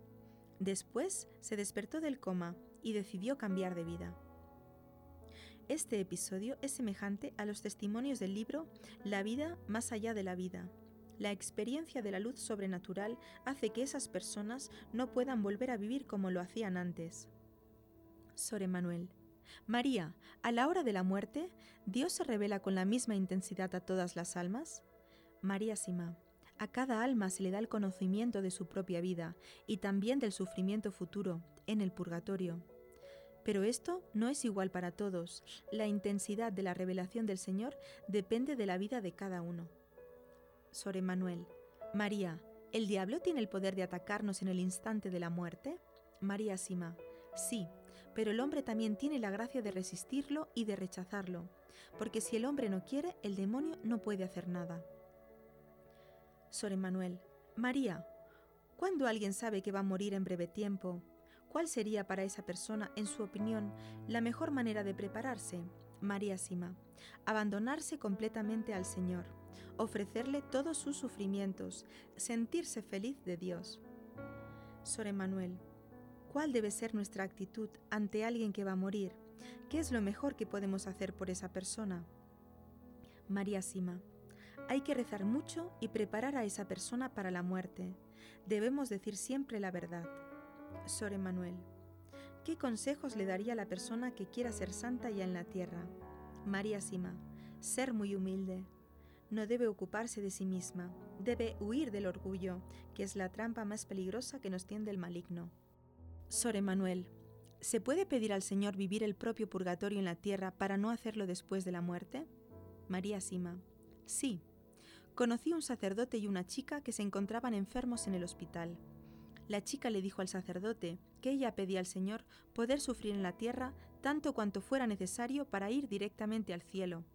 Después se despertó del coma y decidió cambiar de vida. Este episodio es semejante a los testimonios del libro La vida más allá de la vida, la experiencia de la luz sobrenatural hace que esas personas no puedan volver a vivir como lo hacían antes. Sor Emanuel. María, a la hora de la muerte, ¿Dios se revela con la misma intensidad a todas las almas? María Sima. A cada alma se le da el conocimiento de su propia vida y también del sufrimiento futuro, en el purgatorio. Pero esto no es igual para todos. La intensidad de la revelación del Señor depende de la vida de cada uno. Sor Emanuel. María, ¿el diablo tiene el poder de atacarnos en el instante de la muerte? María Sima. Sí, pero el hombre también tiene la gracia de resistirlo y de rechazarlo, porque si el hombre no quiere, el demonio no puede hacer nada. Sor Emanuel. María, ¿cuándo alguien sabe que va a morir en breve tiempo? ¿Cuál sería para esa persona, en su opinión, la mejor manera de prepararse? María Sima. Abandonarse completamente al Señor ofrecerle todos sus sufrimientos, sentirse feliz de Dios. Sor Emanuel, ¿cuál debe ser nuestra actitud ante alguien que va a morir? ¿Qué es lo mejor que podemos hacer por esa persona? María Sima, hay que rezar mucho y preparar a esa persona para la muerte. Debemos decir siempre la verdad. Sor Emanuel, ¿qué consejos le daría a la persona que quiera ser santa ya en la tierra? María Sima, ser muy humilde. No debe ocuparse de sí misma, debe huir del orgullo, que es la trampa más peligrosa que nos tiende el maligno. Sor Emanuel, ¿se puede pedir al Señor vivir el propio purgatorio en la tierra para no hacerlo después de la muerte? María Sima, sí. Conocí un sacerdote y una chica que se encontraban enfermos en el hospital. La chica le dijo al sacerdote que ella pedía al Señor poder sufrir en la tierra tanto cuanto fuera necesario para ir directamente al cielo.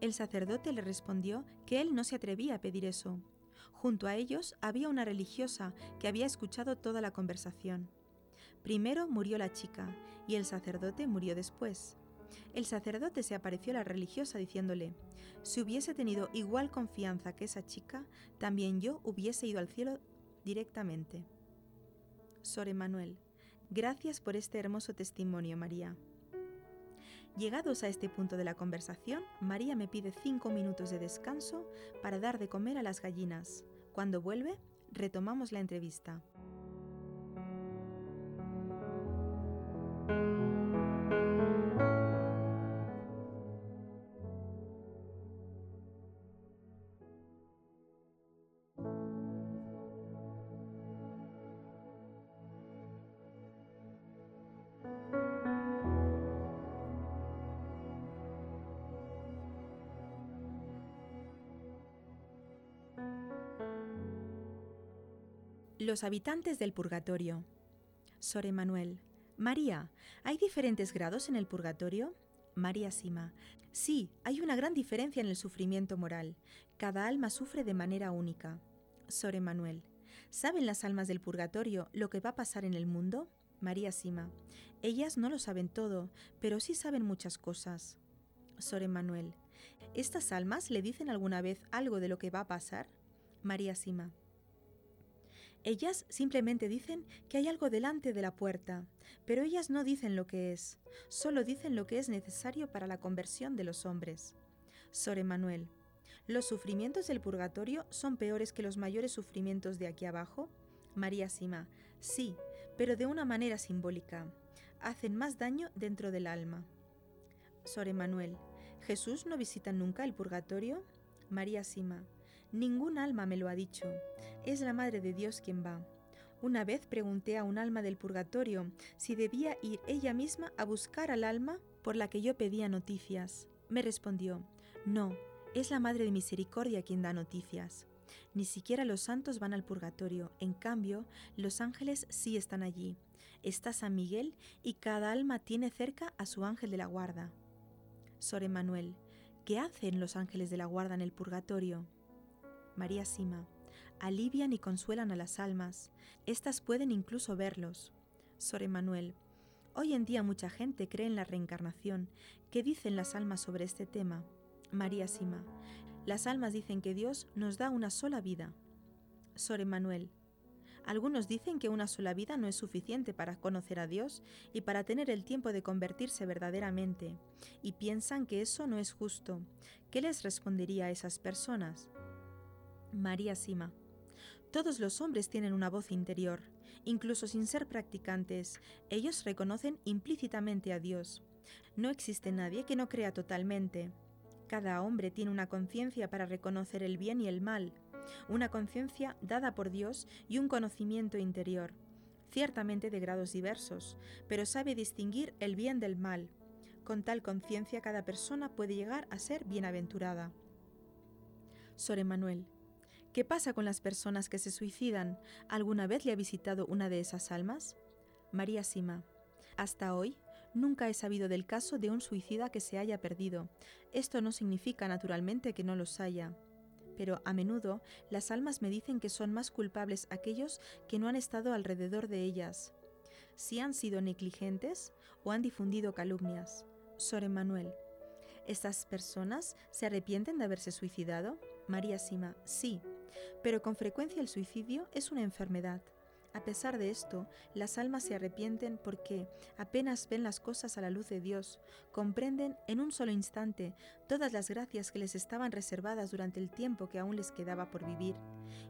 El sacerdote le respondió que él no se atrevía a pedir eso. Junto a ellos había una religiosa que había escuchado toda la conversación. Primero murió la chica y el sacerdote murió después. El sacerdote se apareció a la religiosa diciéndole, si hubiese tenido igual confianza que esa chica, también yo hubiese ido al cielo directamente. Sor Emanuel, Gracias por este hermoso testimonio, María. Llegados a este punto de la conversación, María me pide cinco minutos de descanso para dar de comer a las gallinas. Cuando vuelve, retomamos la entrevista. Los habitantes del purgatorio. Sor Emanuel. María, ¿hay diferentes grados en el purgatorio? María Sima. Sí, hay una gran diferencia en el sufrimiento moral. Cada alma sufre de manera única. Sor Emanuel. ¿Saben las almas del purgatorio lo que va a pasar en el mundo? María Sima. Ellas no lo saben todo, pero sí saben muchas cosas. Sor Emanuel. ¿Estas almas le dicen alguna vez algo de lo que va a pasar? María Sima. Ellas simplemente dicen que hay algo delante de la puerta, pero ellas no dicen lo que es, solo dicen lo que es necesario para la conversión de los hombres. Sor Emanuel, ¿los sufrimientos del purgatorio son peores que los mayores sufrimientos de aquí abajo? María Sima, sí, pero de una manera simbólica. Hacen más daño dentro del alma. Sor Emanuel, ¿Jesús no visita nunca el purgatorio? María Sima, Ningún alma me lo ha dicho. Es la Madre de Dios quien va. Una vez pregunté a un alma del purgatorio si debía ir ella misma a buscar al alma por la que yo pedía noticias. Me respondió, no, es la Madre de Misericordia quien da noticias. Ni siquiera los santos van al purgatorio, en cambio, los ángeles sí están allí. Está San Miguel y cada alma tiene cerca a su ángel de la guarda. Sor Emanuel, ¿qué hacen los ángeles de la guarda en el purgatorio? María Sima, alivian y consuelan a las almas. Estas pueden incluso verlos. Sor Emanuel, hoy en día mucha gente cree en la reencarnación. ¿Qué dicen las almas sobre este tema? María Sima, las almas dicen que Dios nos da una sola vida. Sor Emanuel, algunos dicen que una sola vida no es suficiente para conocer a Dios y para tener el tiempo de convertirse verdaderamente, y piensan que eso no es justo. ¿Qué les respondería a esas personas? María Sima. Todos los hombres tienen una voz interior, incluso sin ser practicantes, ellos reconocen implícitamente a Dios. No existe nadie que no crea totalmente. Cada hombre tiene una conciencia para reconocer el bien y el mal, una conciencia dada por Dios y un conocimiento interior, ciertamente de grados diversos, pero sabe distinguir el bien del mal. Con tal conciencia cada persona puede llegar a ser bienaventurada. Sor Emanuel, ¿Qué pasa con las personas que se suicidan? ¿Alguna vez le ha visitado una de esas almas? María Sima. Hasta hoy, nunca he sabido del caso de un suicida que se haya perdido. Esto no significa naturalmente que no los haya. Pero a menudo las almas me dicen que son más culpables aquellos que no han estado alrededor de ellas. Si han sido negligentes o han difundido calumnias. Sor Emanuel. ¿Estas personas se arrepienten de haberse suicidado? María Sima, sí, pero con frecuencia el suicidio es una enfermedad. A pesar de esto, las almas se arrepienten porque apenas ven las cosas a la luz de Dios, comprenden en un solo instante todas las gracias que les estaban reservadas durante el tiempo que aún les quedaba por vivir,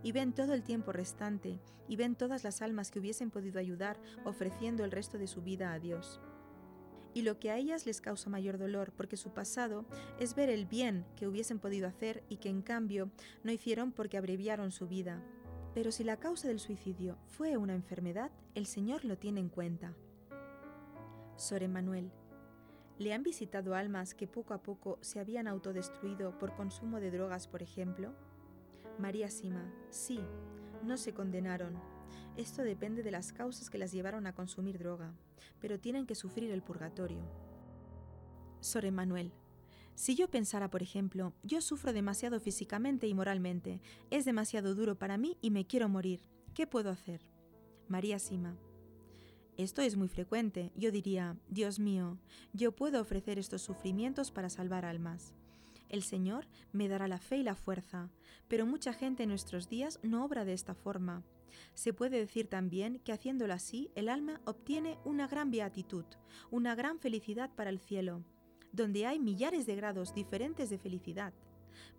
y ven todo el tiempo restante, y ven todas las almas que hubiesen podido ayudar ofreciendo el resto de su vida a Dios. Y lo que a ellas les causa mayor dolor, porque su pasado es ver el bien que hubiesen podido hacer y que en cambio no hicieron porque abreviaron su vida pero si la causa del suicidio fue una enfermedad, el Señor lo tiene en cuenta. Sor Emanuel. ¿Le han visitado almas que poco a poco se habían autodestruido por consumo de drogas, por ejemplo? María Sima. Sí, no se condenaron. Esto depende de las causas que las llevaron a consumir droga, pero tienen que sufrir el purgatorio. Sor Emanuel. Si yo pensara, por ejemplo, yo sufro demasiado físicamente y moralmente, es demasiado duro para mí y me quiero morir, ¿qué puedo hacer? María Sima. Esto es muy frecuente. Yo diría, Dios mío, yo puedo ofrecer estos sufrimientos para salvar almas. El Señor me dará la fe y la fuerza, pero mucha gente en nuestros días no obra de esta forma. Se puede decir también que haciéndolo así, el alma obtiene una gran beatitud, una gran felicidad para el cielo donde hay millares de grados diferentes de felicidad,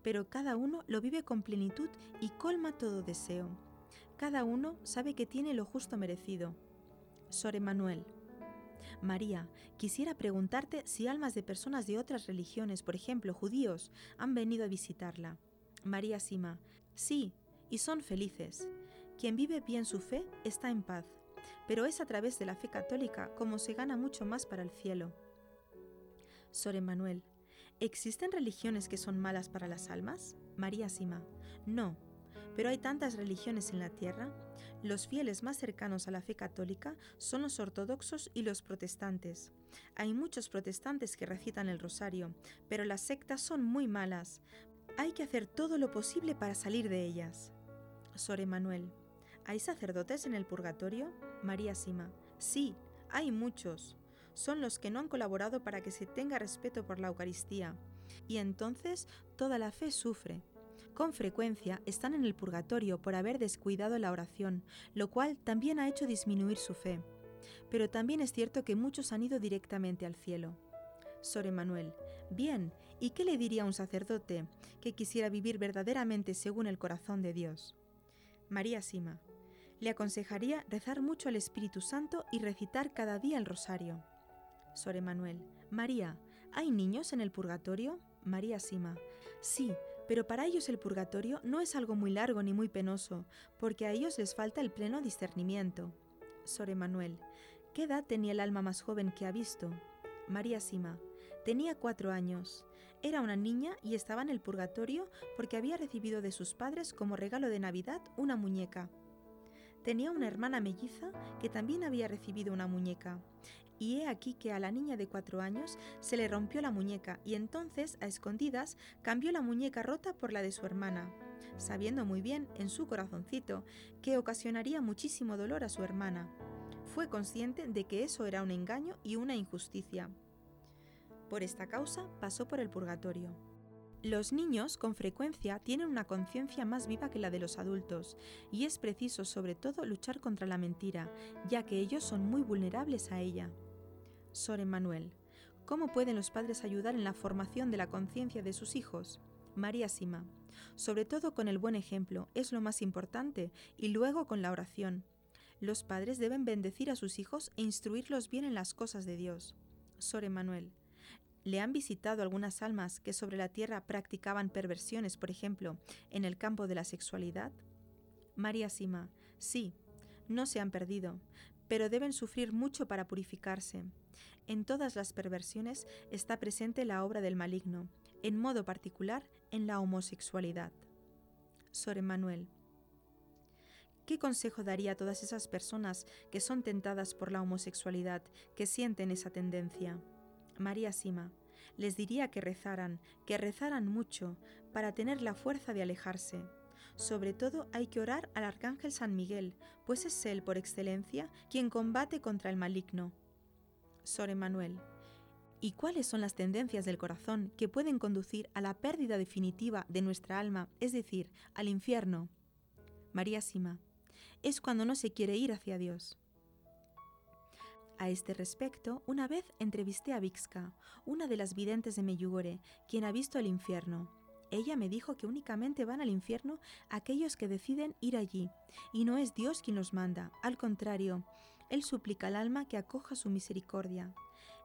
pero cada uno lo vive con plenitud y colma todo deseo. Cada uno sabe que tiene lo justo merecido. Sor Emanuel. María, quisiera preguntarte si almas de personas de otras religiones, por ejemplo judíos, han venido a visitarla. María Sima. Sí, y son felices. Quien vive bien su fe está en paz, pero es a través de la fe católica como se gana mucho más para el cielo. Sor Emanuel, ¿existen religiones que son malas para las almas? María Sima, no, pero hay tantas religiones en la tierra. Los fieles más cercanos a la fe católica son los ortodoxos y los protestantes. Hay muchos protestantes que recitan el rosario, pero las sectas son muy malas. Hay que hacer todo lo posible para salir de ellas. Sor Emanuel, ¿hay sacerdotes en el purgatorio? María Sima, sí, hay muchos son los que no han colaborado para que se tenga respeto por la Eucaristía, y entonces toda la fe sufre. Con frecuencia están en el purgatorio por haber descuidado la oración, lo cual también ha hecho disminuir su fe. Pero también es cierto que muchos han ido directamente al cielo. Sor Emanuel, bien, ¿y qué le diría un sacerdote que quisiera vivir verdaderamente según el corazón de Dios? María Sima, le aconsejaría rezar mucho al Espíritu Santo y recitar cada día el rosario. Sor Emanuel. María, ¿hay niños en el purgatorio? María Sima. Sí, pero para ellos el purgatorio no es algo muy largo ni muy penoso, porque a ellos les falta el pleno discernimiento. Sor Emanuel. ¿Qué edad tenía el alma más joven que ha visto? María Sima. Tenía cuatro años. Era una niña y estaba en el purgatorio porque había recibido de sus padres como regalo de Navidad una muñeca. Tenía una hermana melliza que también había recibido una muñeca y he aquí que a la niña de cuatro años se le rompió la muñeca y entonces, a escondidas, cambió la muñeca rota por la de su hermana, sabiendo muy bien, en su corazoncito, que ocasionaría muchísimo dolor a su hermana. Fue consciente de que eso era un engaño y una injusticia. Por esta causa pasó por el purgatorio. Los niños con frecuencia tienen una conciencia más viva que la de los adultos y es preciso sobre todo luchar contra la mentira, ya que ellos son muy vulnerables a ella. Sor Emanuel. ¿Cómo pueden los padres ayudar en la formación de la conciencia de sus hijos? María Sima. Sobre todo con el buen ejemplo, es lo más importante, y luego con la oración. Los padres deben bendecir a sus hijos e instruirlos bien en las cosas de Dios. Sor Emanuel. ¿Le han visitado algunas almas que sobre la tierra practicaban perversiones, por ejemplo, en el campo de la sexualidad? María Sima. Sí, no se han perdido, pero deben sufrir mucho para purificarse. En todas las perversiones está presente la obra del maligno, en modo particular en la homosexualidad. Sor Emanuel. ¿Qué consejo daría a todas esas personas que son tentadas por la homosexualidad, que sienten esa tendencia? María Sima. Les diría que rezaran, que rezaran mucho, para tener la fuerza de alejarse. Sobre todo hay que orar al Arcángel San Miguel, pues es él, por excelencia, quien combate contra el maligno. Sor Emanuel. ¿Y cuáles son las tendencias del corazón que pueden conducir a la pérdida definitiva de nuestra alma, es decir, al infierno? María Sima, es cuando no se quiere ir hacia Dios. A este respecto, una vez entrevisté a Vixka, una de las videntes de Meyugore, quien ha visto el infierno. Ella me dijo que únicamente van al infierno aquellos que deciden ir allí, y no es Dios quien los manda, al contrario, Él suplica al alma que acoja su misericordia.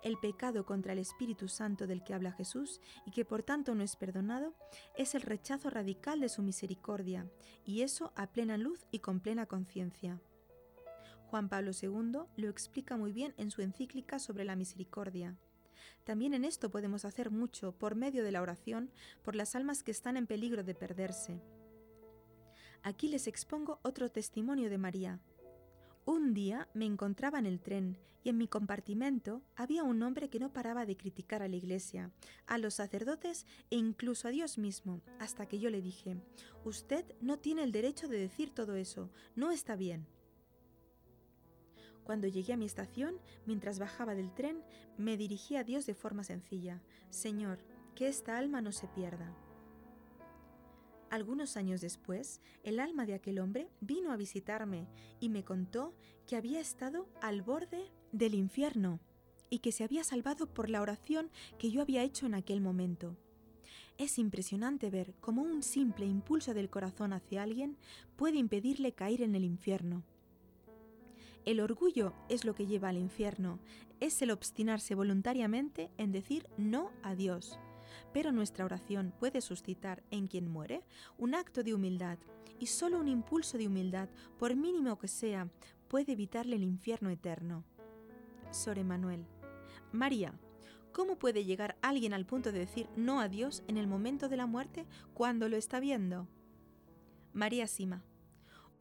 El pecado contra el Espíritu Santo del que habla Jesús y que por tanto no es perdonado es el rechazo radical de su misericordia, y eso a plena luz y con plena conciencia. Juan Pablo II lo explica muy bien en su encíclica sobre la misericordia. También en esto podemos hacer mucho por medio de la oración por las almas que están en peligro de perderse. Aquí les expongo otro testimonio de María. Un día me encontraba en el tren y en mi compartimento había un hombre que no paraba de criticar a la iglesia, a los sacerdotes e incluso a Dios mismo, hasta que yo le dije, Usted no tiene el derecho de decir todo eso, no está bien. Cuando llegué a mi estación, mientras bajaba del tren, me dirigí a Dios de forma sencilla, Señor, que esta alma no se pierda. Algunos años después, el alma de aquel hombre vino a visitarme y me contó que había estado al borde del infierno y que se había salvado por la oración que yo había hecho en aquel momento. Es impresionante ver cómo un simple impulso del corazón hacia alguien puede impedirle caer en el infierno. El orgullo es lo que lleva al infierno, es el obstinarse voluntariamente en decir no a Dios. Pero nuestra oración puede suscitar en quien muere un acto de humildad, y solo un impulso de humildad, por mínimo que sea, puede evitarle el infierno eterno. Sor Emanuel. María, ¿cómo puede llegar alguien al punto de decir no a Dios en el momento de la muerte cuando lo está viendo? María Sima.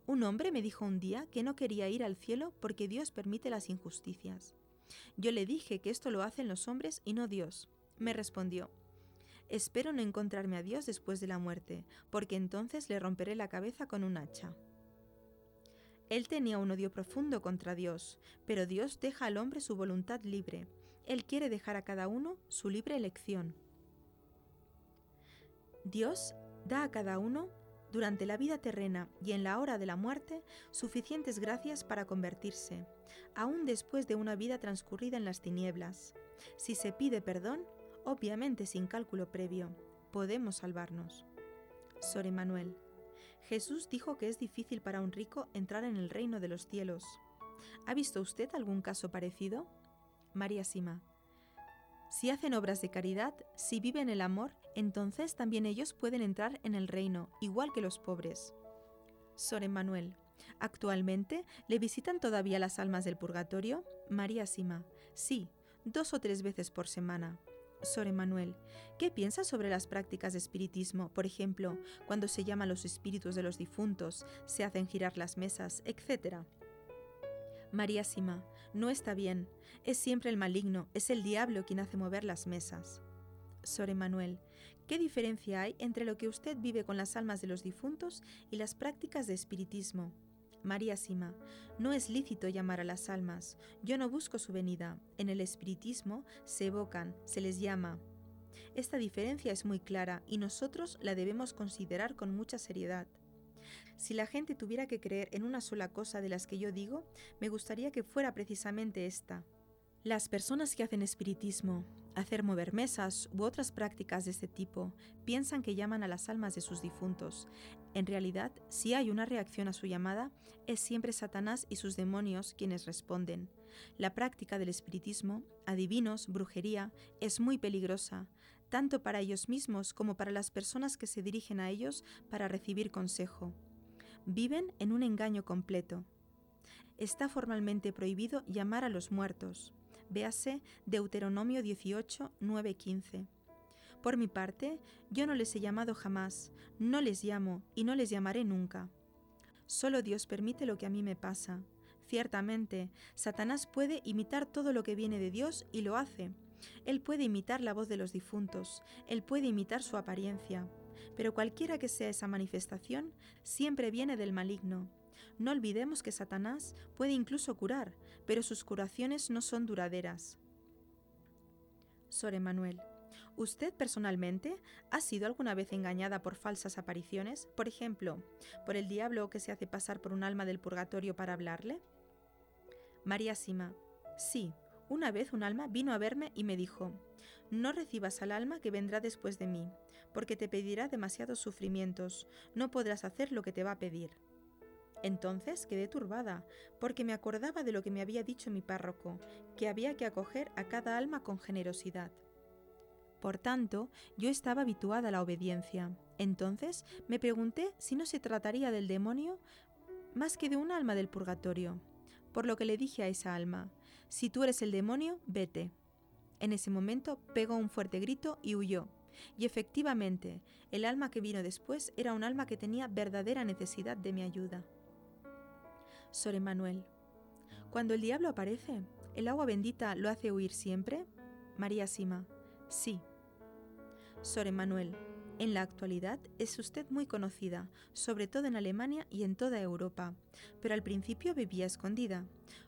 Un hombre me dijo un día que no quería ir al cielo porque Dios permite las injusticias. Yo le dije que esto lo hacen los hombres y no Dios. Me respondió, espero no encontrarme a Dios después de la muerte, porque entonces le romperé la cabeza con un hacha. Él tenía un odio profundo contra Dios, pero Dios deja al hombre su voluntad libre. Él quiere dejar a cada uno su libre elección. Dios da a cada uno durante la vida terrena y en la hora de la muerte suficientes gracias para convertirse, aún después de una vida transcurrida en las tinieblas. Si se pide perdón, obviamente sin cálculo previo, podemos salvarnos. Sor Emanuel. Jesús dijo que es difícil para un rico entrar en el reino de los cielos. ¿Ha visto usted algún caso parecido? María Sima. Si hacen obras de caridad, si viven el amor, entonces también ellos pueden entrar en el reino, igual que los pobres. Sor Emmanuel. Actualmente, ¿le visitan todavía las almas del purgatorio? María Sima. Sí, dos o tres veces por semana. Sor Emmanuel, ¿qué piensa sobre las prácticas de espiritismo? Por ejemplo, cuando se llaman los espíritus de los difuntos, se hacen girar las mesas, etc. María Sima, no está bien. Es siempre el maligno, es el diablo quien hace mover las mesas. Sor Emanuel, ¿qué diferencia hay entre lo que usted vive con las almas de los difuntos y las prácticas de espiritismo? María Sima, no es lícito llamar a las almas. Yo no busco su venida. En el espiritismo se evocan, se les llama. Esta diferencia es muy clara y nosotros la debemos considerar con mucha seriedad. Si la gente tuviera que creer en una sola cosa de las que yo digo, me gustaría que fuera precisamente esta. Las personas que hacen espiritismo, hacer mover mesas u otras prácticas de este tipo piensan que llaman a las almas de sus difuntos. En realidad, si hay una reacción a su llamada, es siempre Satanás y sus demonios quienes responden. La práctica del espiritismo, adivinos, brujería, es muy peligrosa, tanto para ellos mismos como para las personas que se dirigen a ellos para recibir consejo viven en un engaño completo. Está formalmente prohibido llamar a los muertos. Véase Deuteronomio 18, 9, 15. Por mi parte, yo no les he llamado jamás, no les llamo y no les llamaré nunca. Solo Dios permite lo que a mí me pasa. Ciertamente, Satanás puede imitar todo lo que viene de Dios y lo hace. Él puede imitar la voz de los difuntos, él puede imitar su apariencia pero cualquiera que sea esa manifestación, siempre viene del maligno. No olvidemos que Satanás puede incluso curar, pero sus curaciones no son duraderas. Sor Emanuel. ¿Usted personalmente ha sido alguna vez engañada por falsas apariciones? Por ejemplo, por el diablo que se hace pasar por un alma del purgatorio para hablarle? María Sima. Sí, una vez un alma vino a verme y me dijo, no recibas al alma que vendrá después de mí, porque te pedirá demasiados sufrimientos, no podrás hacer lo que te va a pedir. Entonces quedé turbada, porque me acordaba de lo que me había dicho mi párroco, que había que acoger a cada alma con generosidad. Por tanto, yo estaba habituada a la obediencia. Entonces me pregunté si no se trataría del demonio más que de un alma del purgatorio, por lo que le dije a esa alma, si tú eres el demonio, vete. En ese momento pegó un fuerte grito y huyó. Y efectivamente, el alma que vino después era un alma que tenía verdadera necesidad de mi ayuda. Sor Emanuel. Cuando el diablo aparece, ¿el agua bendita lo hace huir siempre? María Sima. Sí. Sor Emanuel. En la actualidad es usted muy conocida, sobre todo en Alemania y en toda Europa, pero al principio vivía escondida.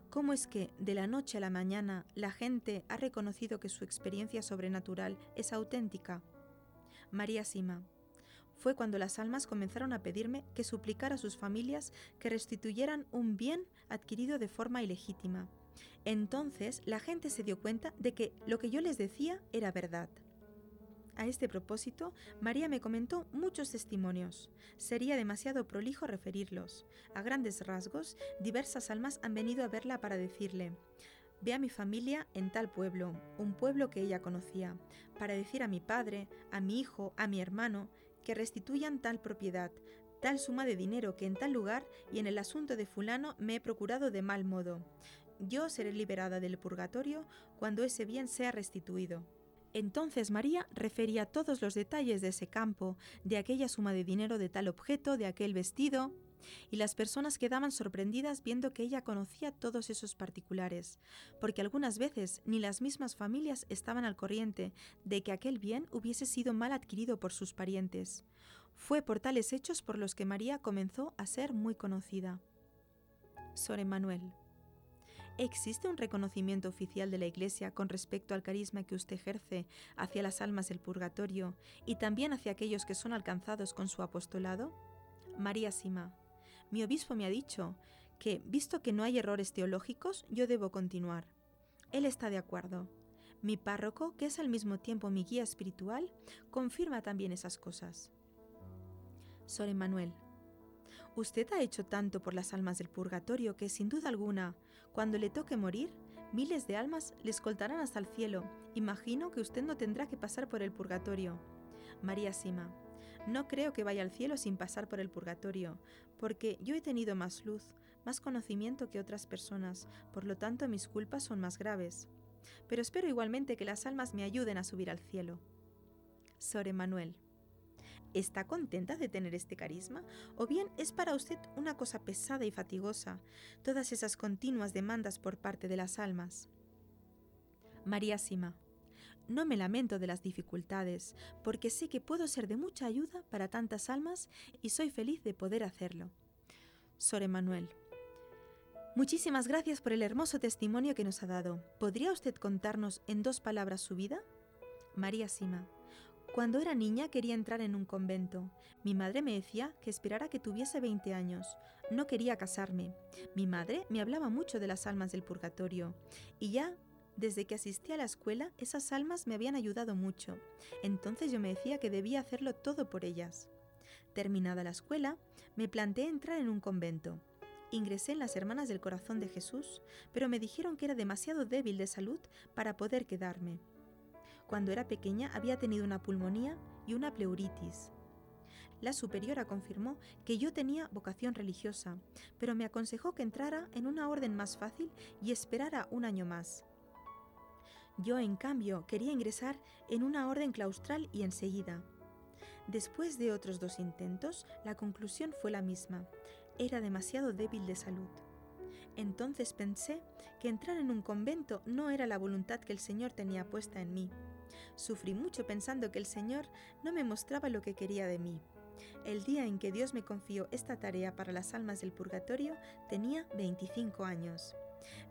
¿Cómo es que, de la noche a la mañana, la gente ha reconocido que su experiencia sobrenatural es auténtica? María Sima. Fue cuando las almas comenzaron a pedirme que suplicara a sus familias que restituyeran un bien adquirido de forma ilegítima. Entonces la gente se dio cuenta de que lo que yo les decía era verdad. A este propósito, María me comentó muchos testimonios. Sería demasiado prolijo referirlos. A grandes rasgos, diversas almas han venido a verla para decirle, Ve a mi familia en tal pueblo, un pueblo que ella conocía, para decir a mi padre, a mi hijo, a mi hermano, que restituyan tal propiedad, tal suma de dinero que en tal lugar y en el asunto de fulano me he procurado de mal modo. Yo seré liberada del purgatorio cuando ese bien sea restituido. Entonces María refería todos los detalles de ese campo, de aquella suma de dinero de tal objeto, de aquel vestido, y las personas quedaban sorprendidas viendo que ella conocía todos esos particulares, porque algunas veces ni las mismas familias estaban al corriente de que aquel bien hubiese sido mal adquirido por sus parientes. Fue por tales hechos por los que María comenzó a ser muy conocida. Sor Emanuel. ¿Existe un reconocimiento oficial de la Iglesia con respecto al carisma que usted ejerce hacia las almas del purgatorio y también hacia aquellos que son alcanzados con su apostolado? María Sima. Mi obispo me ha dicho que, visto que no hay errores teológicos, yo debo continuar. Él está de acuerdo. Mi párroco, que es al mismo tiempo mi guía espiritual, confirma también esas cosas. Sor Emanuel. Usted ha hecho tanto por las almas del purgatorio que, sin duda alguna, cuando le toque morir, miles de almas le escoltarán hasta el cielo. Imagino que usted no tendrá que pasar por el purgatorio. María Sima. No creo que vaya al cielo sin pasar por el purgatorio, porque yo he tenido más luz, más conocimiento que otras personas, por lo tanto mis culpas son más graves. Pero espero igualmente que las almas me ayuden a subir al cielo. Sor Emanuel. ¿Está contenta de tener este carisma? ¿O bien es para usted una cosa pesada y fatigosa, todas esas continuas demandas por parte de las almas? María Sima. No me lamento de las dificultades, porque sé que puedo ser de mucha ayuda para tantas almas y soy feliz de poder hacerlo. Sor Emanuel. Muchísimas gracias por el hermoso testimonio que nos ha dado. ¿Podría usted contarnos en dos palabras su vida? María Sima. Cuando era niña quería entrar en un convento. Mi madre me decía que esperara que tuviese 20 años. No quería casarme. Mi madre me hablaba mucho de las almas del purgatorio. Y ya desde que asistí a la escuela, esas almas me habían ayudado mucho. Entonces yo me decía que debía hacerlo todo por ellas. Terminada la escuela, me planteé entrar en un convento. Ingresé en las Hermanas del Corazón de Jesús, pero me dijeron que era demasiado débil de salud para poder quedarme. Cuando era pequeña había tenido una pulmonía y una pleuritis. La superiora confirmó que yo tenía vocación religiosa, pero me aconsejó que entrara en una orden más fácil y esperara un año más. Yo, en cambio, quería ingresar en una orden claustral y enseguida. Después de otros dos intentos, la conclusión fue la misma. Era demasiado débil de salud. Entonces pensé que entrar en un convento no era la voluntad que el Señor tenía puesta en mí. Sufrí mucho pensando que el Señor no me mostraba lo que quería de mí. El día en que Dios me confió esta tarea para las almas del purgatorio tenía 25 años.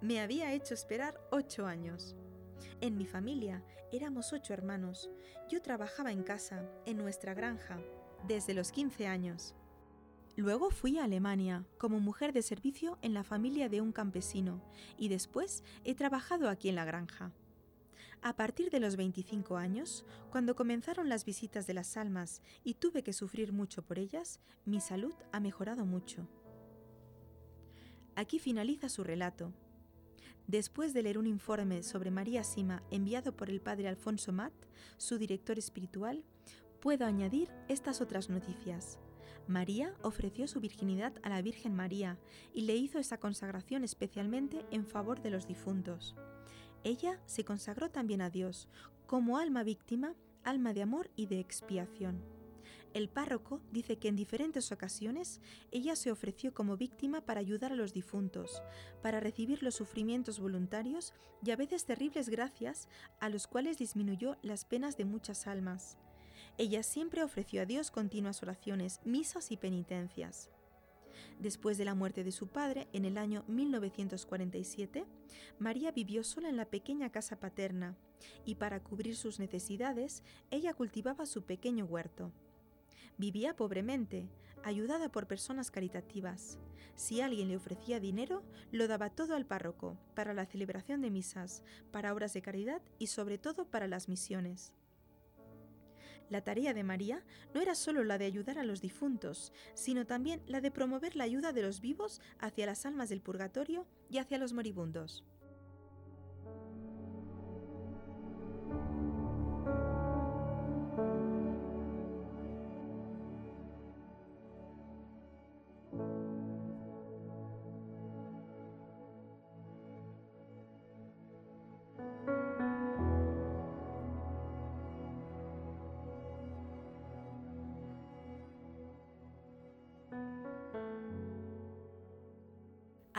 Me había hecho esperar 8 años. En mi familia éramos ocho hermanos. Yo trabajaba en casa, en nuestra granja, desde los 15 años. Luego fui a Alemania como mujer de servicio en la familia de un campesino y después he trabajado aquí en la granja. A partir de los 25 años, cuando comenzaron las visitas de las almas y tuve que sufrir mucho por ellas, mi salud ha mejorado mucho. Aquí finaliza su relato. Después de leer un informe sobre María Sima enviado por el padre Alfonso Matt, su director espiritual, puedo añadir estas otras noticias. María ofreció su virginidad a la Virgen María y le hizo esa consagración especialmente en favor de los difuntos. Ella se consagró también a Dios como alma víctima, alma de amor y de expiación. El párroco dice que en diferentes ocasiones ella se ofreció como víctima para ayudar a los difuntos, para recibir los sufrimientos voluntarios y a veces terribles gracias a los cuales disminuyó las penas de muchas almas. Ella siempre ofreció a Dios continuas oraciones, misas y penitencias. Después de la muerte de su padre, en el año 1947, María vivió sola en la pequeña casa paterna y para cubrir sus necesidades, ella cultivaba su pequeño huerto. Vivía pobremente, ayudada por personas caritativas. Si alguien le ofrecía dinero, lo daba todo al párroco, para la celebración de misas, para obras de caridad y sobre todo para las misiones. La tarea de María no era solo la de ayudar a los difuntos, sino también la de promover la ayuda de los vivos hacia las almas del purgatorio y hacia los moribundos.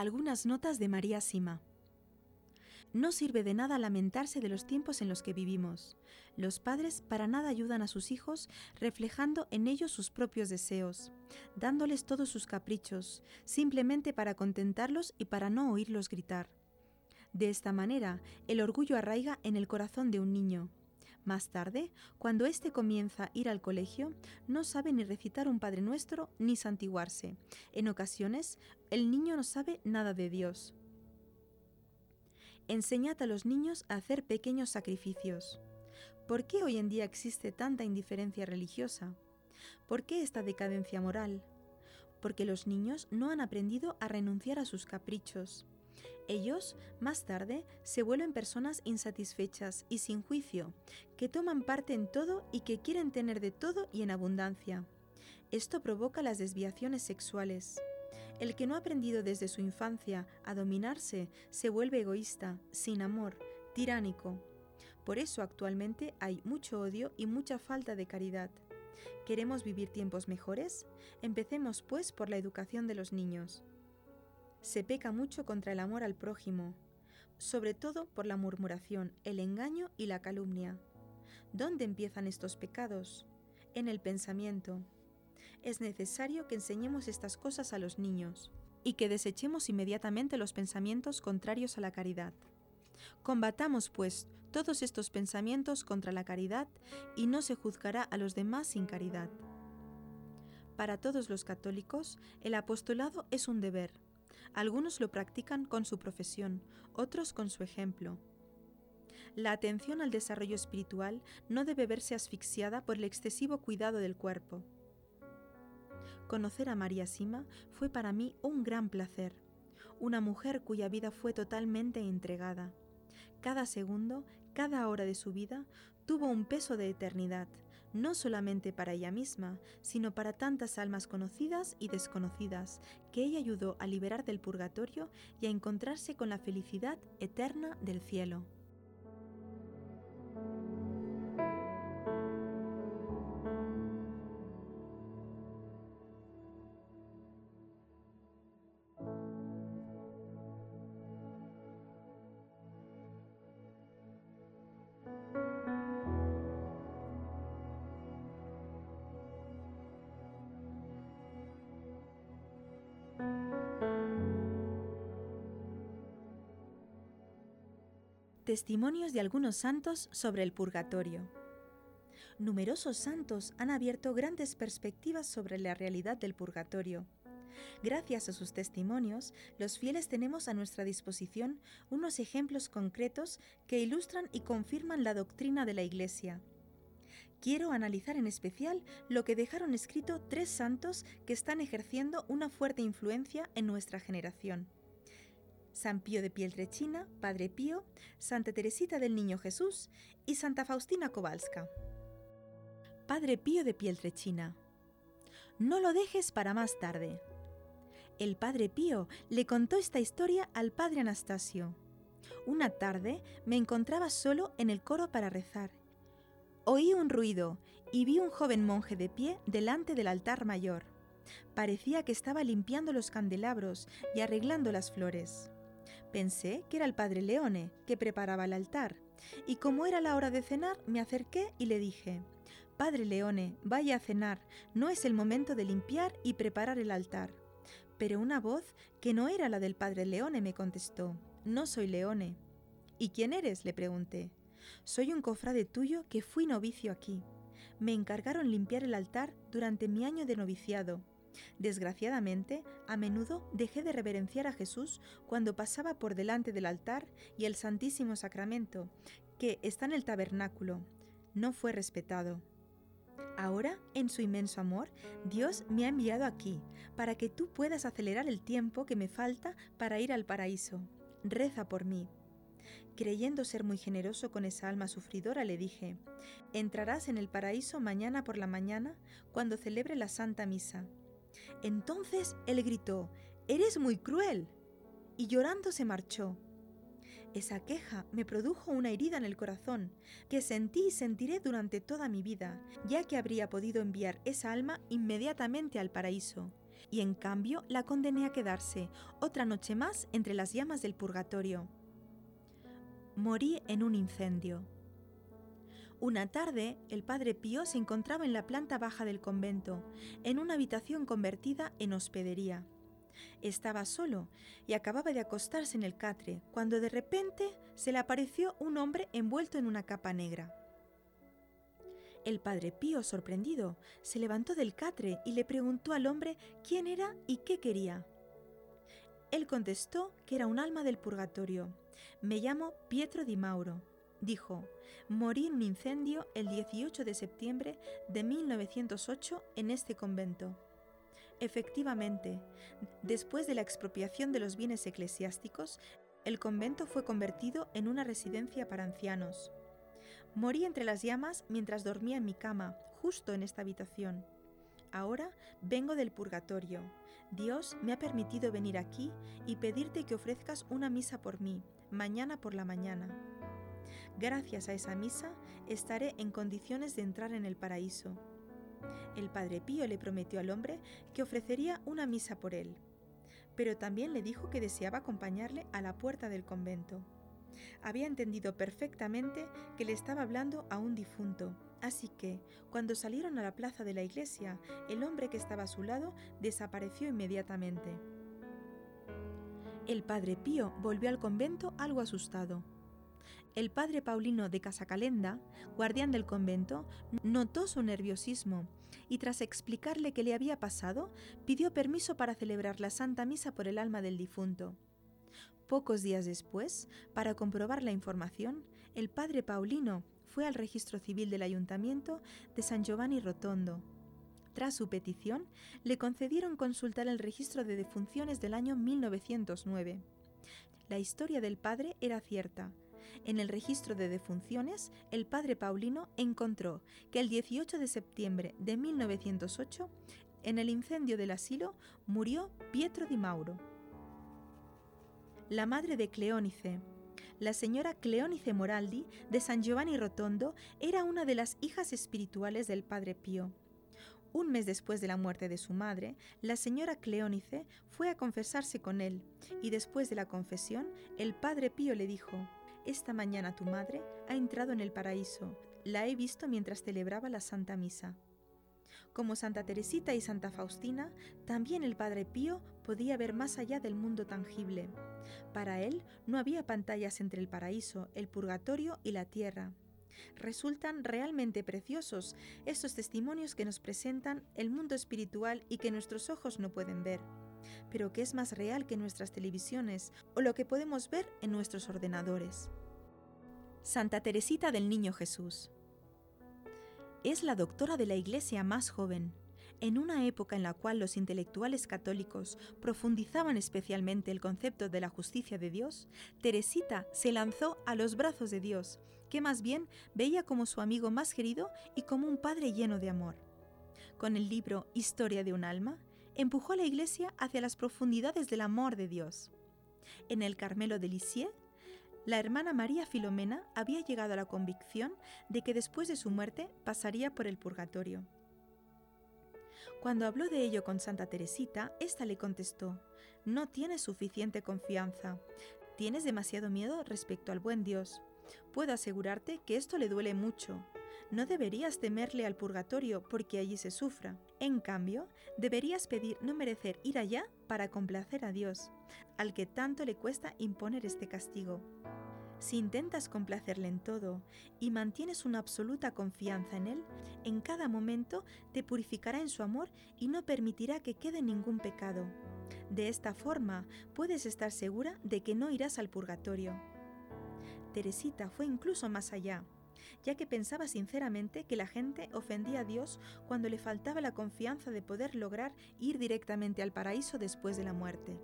Algunas notas de María Sima. No sirve de nada lamentarse de los tiempos en los que vivimos. Los padres para nada ayudan a sus hijos reflejando en ellos sus propios deseos, dándoles todos sus caprichos, simplemente para contentarlos y para no oírlos gritar. De esta manera, el orgullo arraiga en el corazón de un niño, más tarde, cuando éste comienza a ir al colegio, no sabe ni recitar un Padre Nuestro ni santiguarse. En ocasiones, el niño no sabe nada de Dios. Enseñad a los niños a hacer pequeños sacrificios. ¿Por qué hoy en día existe tanta indiferencia religiosa? ¿Por qué esta decadencia moral? Porque los niños no han aprendido a renunciar a sus caprichos. Ellos, más tarde, se vuelven personas insatisfechas y sin juicio, que toman parte en todo y que quieren tener de todo y en abundancia. Esto provoca las desviaciones sexuales. El que no ha aprendido desde su infancia a dominarse se vuelve egoísta, sin amor, tiránico. Por eso actualmente hay mucho odio y mucha falta de caridad. ¿Queremos vivir tiempos mejores? Empecemos pues por la educación de los niños. Se peca mucho contra el amor al prójimo, sobre todo por la murmuración, el engaño y la calumnia. ¿Dónde empiezan estos pecados? En el pensamiento. Es necesario que enseñemos estas cosas a los niños y que desechemos inmediatamente los pensamientos contrarios a la caridad. Combatamos, pues, todos estos pensamientos contra la caridad y no se juzgará a los demás sin caridad. Para todos los católicos, el apostolado es un deber, algunos lo practican con su profesión, otros con su ejemplo. La atención al desarrollo espiritual no debe verse asfixiada por el excesivo cuidado del cuerpo. Conocer a María Sima fue para mí un gran placer, una mujer cuya vida fue totalmente entregada. Cada segundo, cada hora de su vida tuvo un peso de eternidad, no solamente para ella misma, sino para tantas almas conocidas y desconocidas, que ella ayudó a liberar del purgatorio y a encontrarse con la felicidad eterna del cielo. Testimonios de algunos santos sobre el purgatorio. Numerosos santos han abierto grandes perspectivas sobre la realidad del purgatorio. Gracias a sus testimonios, los fieles tenemos a nuestra disposición unos ejemplos concretos que ilustran y confirman la doctrina de la Iglesia. Quiero analizar en especial lo que dejaron escrito tres santos que están ejerciendo una fuerte influencia en nuestra generación. San Pío de Pieltrechina, Padre Pío, Santa Teresita del Niño Jesús y Santa Faustina Kowalska. Padre Pío de Pieltrechina. No lo dejes para más tarde. El Padre Pío le contó esta historia al Padre Anastasio. Una tarde me encontraba solo en el coro para rezar. Oí un ruido y vi un joven monje de pie delante del altar mayor. Parecía que estaba limpiando los candelabros y arreglando las flores. Pensé que era el padre Leone, que preparaba el altar, y como era la hora de cenar, me acerqué y le dije, Padre Leone, vaya a cenar, no es el momento de limpiar y preparar el altar. Pero una voz que no era la del padre Leone me contestó, No soy Leone. ¿Y quién eres? le pregunté. Soy un cofrade tuyo que fui novicio aquí. Me encargaron limpiar el altar durante mi año de noviciado Desgraciadamente, a menudo dejé de reverenciar a Jesús cuando pasaba por delante del altar y el Santísimo Sacramento, que está en el tabernáculo. No fue respetado. Ahora, en su inmenso amor, Dios me ha enviado aquí, para que tú puedas acelerar el tiempo que me falta para ir al paraíso. Reza por mí. Creyendo ser muy generoso con esa alma sufridora, le dije, entrarás en el paraíso mañana por la mañana cuando celebre la Santa Misa. Entonces él gritó, Eres muy cruel. Y llorando se marchó. Esa queja me produjo una herida en el corazón, que sentí y sentiré durante toda mi vida, ya que habría podido enviar esa alma inmediatamente al paraíso. Y en cambio la condené a quedarse otra noche más entre las llamas del purgatorio. Morí en un incendio. Una tarde, el padre Pío se encontraba en la planta baja del convento, en una habitación convertida en hospedería. Estaba solo y acababa de acostarse en el catre, cuando de repente se le apareció un hombre envuelto en una capa negra. El padre Pío, sorprendido, se levantó del catre y le preguntó al hombre quién era y qué quería. Él contestó que era un alma del purgatorio. Me llamo Pietro di Mauro dijo, morí en un incendio el 18 de septiembre de 1908 en este convento. Efectivamente, después de la expropiación de los bienes eclesiásticos, el convento fue convertido en una residencia para ancianos. Morí entre las llamas mientras dormía en mi cama, justo en esta habitación. Ahora vengo del purgatorio. Dios me ha permitido venir aquí y pedirte que ofrezcas una misa por mí, mañana por la mañana. Gracias a esa misa estaré en condiciones de entrar en el paraíso. El Padre Pío le prometió al hombre que ofrecería una misa por él, pero también le dijo que deseaba acompañarle a la puerta del convento. Había entendido perfectamente que le estaba hablando a un difunto, así que, cuando salieron a la plaza de la iglesia, el hombre que estaba a su lado desapareció inmediatamente. El Padre Pío volvió al convento algo asustado. El padre Paulino de Casacalenda, guardián del convento, notó su nerviosismo y tras explicarle qué le había pasado, pidió permiso para celebrar la Santa Misa por el alma del difunto. Pocos días después, para comprobar la información, el padre Paulino fue al registro civil del ayuntamiento de San Giovanni Rotondo. Tras su petición, le concedieron consultar el registro de defunciones del año 1909. La historia del padre era cierta, en el registro de defunciones, el padre Paulino encontró que el 18 de septiembre de 1908, en el incendio del asilo, murió Pietro di Mauro. La madre de Cleónice, la señora Cleónice Moraldi de San Giovanni Rotondo, era una de las hijas espirituales del padre Pío. Un mes después de la muerte de su madre, la señora Cleónice fue a confesarse con él, y después de la confesión, el padre Pío le dijo, esta mañana tu madre ha entrado en el paraíso. La he visto mientras celebraba la Santa Misa. Como Santa Teresita y Santa Faustina, también el Padre Pío podía ver más allá del mundo tangible. Para él no había pantallas entre el paraíso, el purgatorio y la tierra. Resultan realmente preciosos estos testimonios que nos presentan el mundo espiritual y que nuestros ojos no pueden ver, pero que es más real que nuestras televisiones o lo que podemos ver en nuestros ordenadores. Santa Teresita del Niño Jesús. Es la doctora de la Iglesia más joven. En una época en la cual los intelectuales católicos profundizaban especialmente el concepto de la justicia de Dios, Teresita se lanzó a los brazos de Dios, que más bien veía como su amigo más querido y como un padre lleno de amor. Con el libro Historia de un alma, empujó a la Iglesia hacia las profundidades del amor de Dios. En el Carmelo de Lisieux, la hermana María Filomena había llegado a la convicción de que después de su muerte pasaría por el purgatorio. Cuando habló de ello con Santa Teresita, ésta le contestó, No tienes suficiente confianza, tienes demasiado miedo respecto al buen Dios. Puedo asegurarte que esto le duele mucho. No deberías temerle al purgatorio porque allí se sufra. En cambio, deberías pedir no merecer ir allá para complacer a Dios, al que tanto le cuesta imponer este castigo. Si intentas complacerle en todo y mantienes una absoluta confianza en Él, en cada momento te purificará en su amor y no permitirá que quede ningún pecado. De esta forma puedes estar segura de que no irás al purgatorio. Teresita fue incluso más allá, ya que pensaba sinceramente que la gente ofendía a Dios cuando le faltaba la confianza de poder lograr ir directamente al paraíso después de la muerte.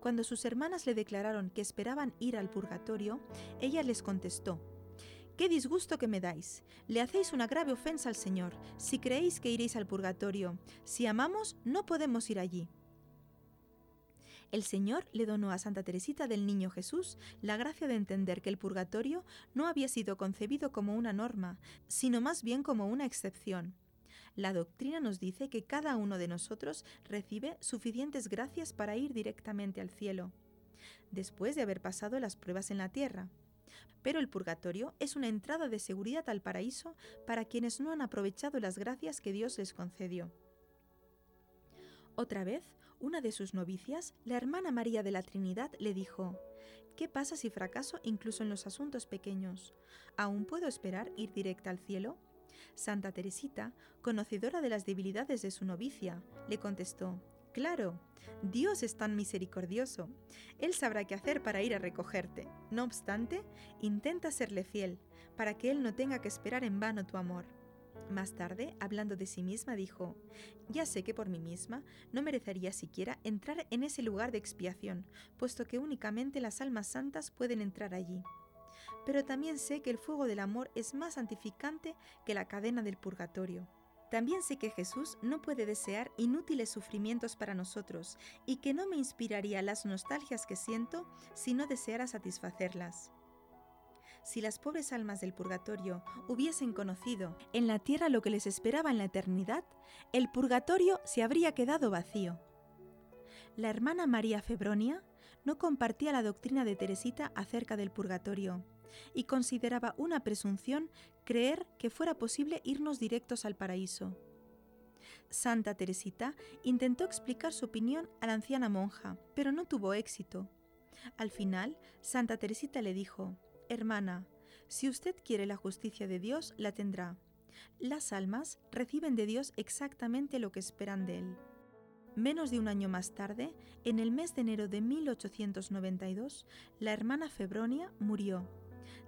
Cuando sus hermanas le declararon que esperaban ir al purgatorio, ella les contestó, Qué disgusto que me dais. Le hacéis una grave ofensa al Señor, si creéis que iréis al purgatorio. Si amamos, no podemos ir allí. El Señor le donó a Santa Teresita del Niño Jesús la gracia de entender que el purgatorio no había sido concebido como una norma, sino más bien como una excepción. La doctrina nos dice que cada uno de nosotros recibe suficientes gracias para ir directamente al cielo, después de haber pasado las pruebas en la tierra. Pero el purgatorio es una entrada de seguridad al paraíso para quienes no han aprovechado las gracias que Dios les concedió. Otra vez, una de sus novicias, la hermana María de la Trinidad, le dijo, ¿Qué pasa si fracaso incluso en los asuntos pequeños? ¿Aún puedo esperar ir directa al cielo? Santa Teresita, conocedora de las debilidades de su novicia, le contestó, Claro, Dios es tan misericordioso. Él sabrá qué hacer para ir a recogerte. No obstante, intenta serle fiel, para que Él no tenga que esperar en vano tu amor. Más tarde, hablando de sí misma, dijo, Ya sé que por mí misma no merecería siquiera entrar en ese lugar de expiación, puesto que únicamente las almas santas pueden entrar allí pero también sé que el fuego del amor es más santificante que la cadena del purgatorio. También sé que Jesús no puede desear inútiles sufrimientos para nosotros y que no me inspiraría las nostalgias que siento si no deseara satisfacerlas. Si las pobres almas del purgatorio hubiesen conocido en la tierra lo que les esperaba en la eternidad, el purgatorio se habría quedado vacío. La hermana María Febronia no compartía la doctrina de Teresita acerca del purgatorio y consideraba una presunción creer que fuera posible irnos directos al paraíso. Santa Teresita intentó explicar su opinión a la anciana monja, pero no tuvo éxito. Al final, Santa Teresita le dijo, Hermana, si usted quiere la justicia de Dios, la tendrá. Las almas reciben de Dios exactamente lo que esperan de Él. Menos de un año más tarde, en el mes de enero de 1892, la hermana Febronia murió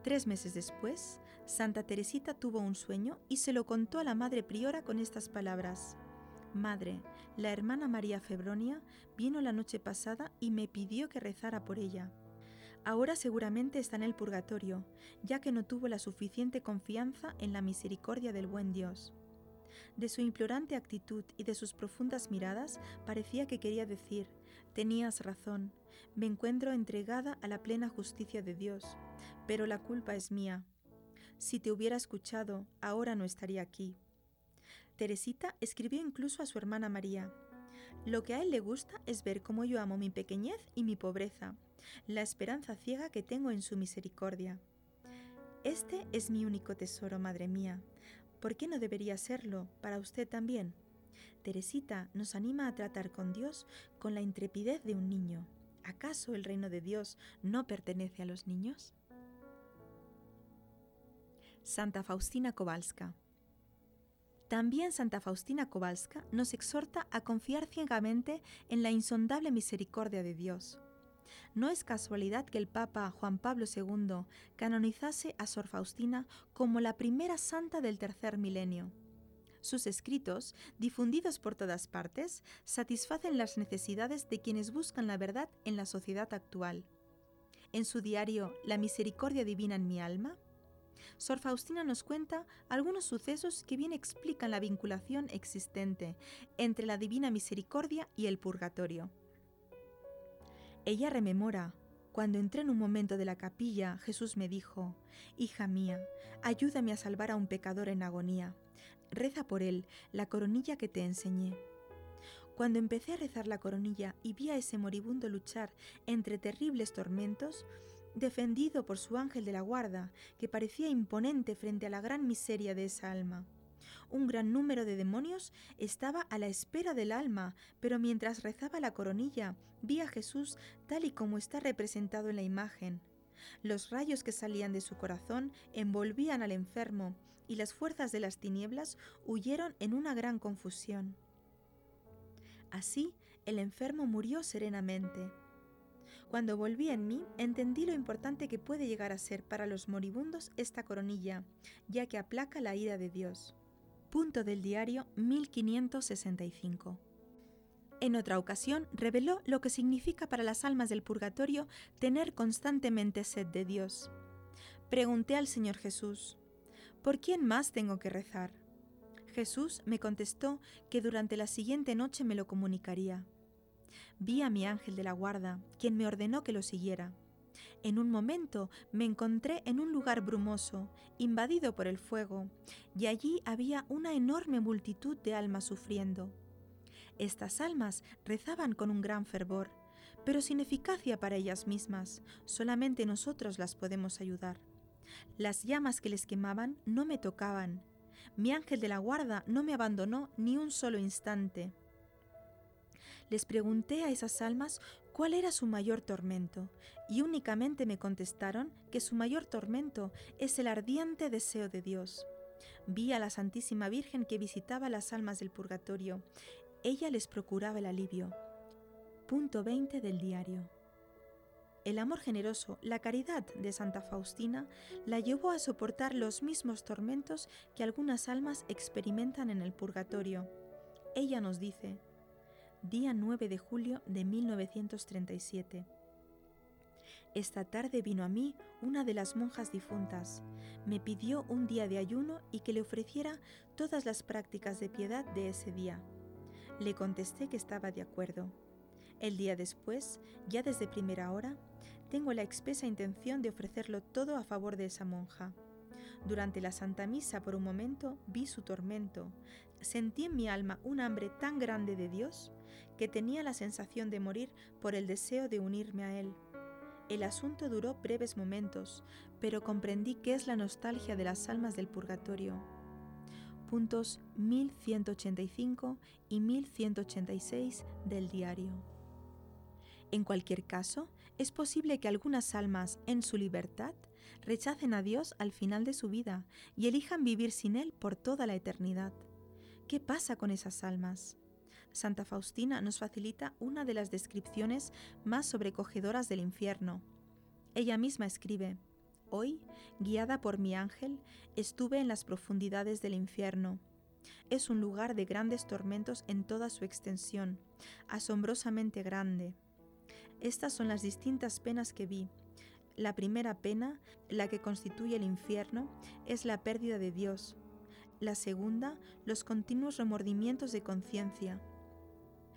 Tres meses después, Santa Teresita tuvo un sueño y se lo contó a la Madre Priora con estas palabras. Madre, la hermana María Febronia vino la noche pasada y me pidió que rezara por ella. Ahora seguramente está en el purgatorio, ya que no tuvo la suficiente confianza en la misericordia del buen Dios. De su implorante actitud y de sus profundas miradas parecía que quería decir, tenías razón, me encuentro entregada a la plena justicia de Dios, pero la culpa es mía. Si te hubiera escuchado, ahora no estaría aquí. Teresita escribió incluso a su hermana María. Lo que a él le gusta es ver cómo yo amo mi pequeñez y mi pobreza, la esperanza ciega que tengo en su misericordia. Este es mi único tesoro, madre mía. ¿Por qué no debería serlo para usted también? Teresita nos anima a tratar con Dios con la intrepidez de un niño. ¿Acaso el reino de Dios no pertenece a los niños? Santa Faustina Kowalska también Santa Faustina Kowalska nos exhorta a confiar ciegamente en la insondable misericordia de Dios. No es casualidad que el Papa Juan Pablo II canonizase a Sor Faustina como la primera santa del tercer milenio. Sus escritos, difundidos por todas partes, satisfacen las necesidades de quienes buscan la verdad en la sociedad actual. En su diario La misericordia divina en mi alma, Sor Faustina nos cuenta algunos sucesos que bien explican la vinculación existente entre la divina misericordia y el purgatorio. Ella rememora, cuando entré en un momento de la capilla, Jesús me dijo, Hija mía, ayúdame a salvar a un pecador en agonía. Reza por él la coronilla que te enseñé. Cuando empecé a rezar la coronilla y vi a ese moribundo luchar entre terribles tormentos, defendido por su ángel de la guarda, que parecía imponente frente a la gran miseria de esa alma. Un gran número de demonios estaba a la espera del alma, pero mientras rezaba la coronilla, vi a Jesús tal y como está representado en la imagen. Los rayos que salían de su corazón envolvían al enfermo, y las fuerzas de las tinieblas huyeron en una gran confusión. Así, el enfermo murió serenamente. Cuando volví en mí, entendí lo importante que puede llegar a ser para los moribundos esta coronilla, ya que aplaca la ira de Dios. Punto del diario 1565. En otra ocasión reveló lo que significa para las almas del purgatorio tener constantemente sed de Dios. Pregunté al Señor Jesús, ¿por quién más tengo que rezar? Jesús me contestó que durante la siguiente noche me lo comunicaría vi a mi ángel de la guarda, quien me ordenó que lo siguiera. En un momento me encontré en un lugar brumoso, invadido por el fuego, y allí había una enorme multitud de almas sufriendo. Estas almas rezaban con un gran fervor, pero sin eficacia para ellas mismas, solamente nosotros las podemos ayudar. Las llamas que les quemaban no me tocaban. Mi ángel de la guarda no me abandonó ni un solo instante les pregunté a esas almas cuál era su mayor tormento, y únicamente me contestaron que su mayor tormento es el ardiente deseo de Dios. Vi a la Santísima Virgen que visitaba las almas del purgatorio. Ella les procuraba el alivio. Punto 20 del diario. El amor generoso, la caridad de Santa Faustina la llevó a soportar los mismos tormentos que algunas almas experimentan en el purgatorio. Ella nos dice, día 9 de julio de 1937. Esta tarde vino a mí una de las monjas difuntas. Me pidió un día de ayuno y que le ofreciera todas las prácticas de piedad de ese día. Le contesté que estaba de acuerdo. El día después, ya desde primera hora, tengo la expresa intención de ofrecerlo todo a favor de esa monja. Durante la Santa Misa por un momento vi su tormento. Sentí en mi alma un hambre tan grande de Dios que tenía la sensación de morir por el deseo de unirme a Él. El asunto duró breves momentos, pero comprendí que es la nostalgia de las almas del purgatorio. Puntos 1185 y 1186 del diario. En cualquier caso, es posible que algunas almas, en su libertad, rechacen a Dios al final de su vida y elijan vivir sin Él por toda la eternidad. ¿Qué pasa con esas almas? Santa Faustina nos facilita una de las descripciones más sobrecogedoras del infierno. Ella misma escribe, Hoy, guiada por mi ángel, estuve en las profundidades del infierno. Es un lugar de grandes tormentos en toda su extensión, asombrosamente grande. Estas son las distintas penas que vi. La primera pena, la que constituye el infierno, es la pérdida de Dios. La segunda, los continuos remordimientos de conciencia.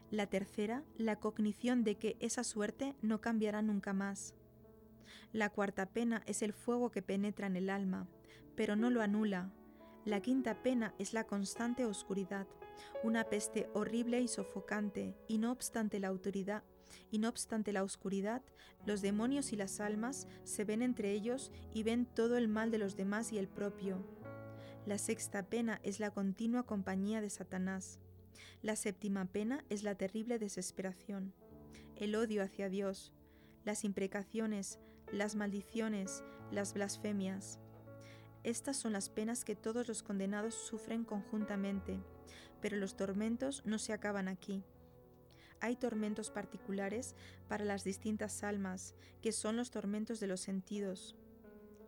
La tercera, la cognición de que esa suerte no cambiará nunca más. La cuarta pena es el fuego que penetra en el alma, pero no lo anula. La quinta pena es la constante oscuridad, una peste horrible y sofocante, y no obstante la autoridad, y no obstante la oscuridad, los demonios y las almas se ven entre ellos y ven todo el mal de los demás y el propio. La sexta pena es la continua compañía de Satanás. La séptima pena es la terrible desesperación, el odio hacia Dios, las imprecaciones, las maldiciones, las blasfemias. Estas son las penas que todos los condenados sufren conjuntamente, pero los tormentos no se acaban aquí. Hay tormentos particulares para las distintas almas, que son los tormentos de los sentidos.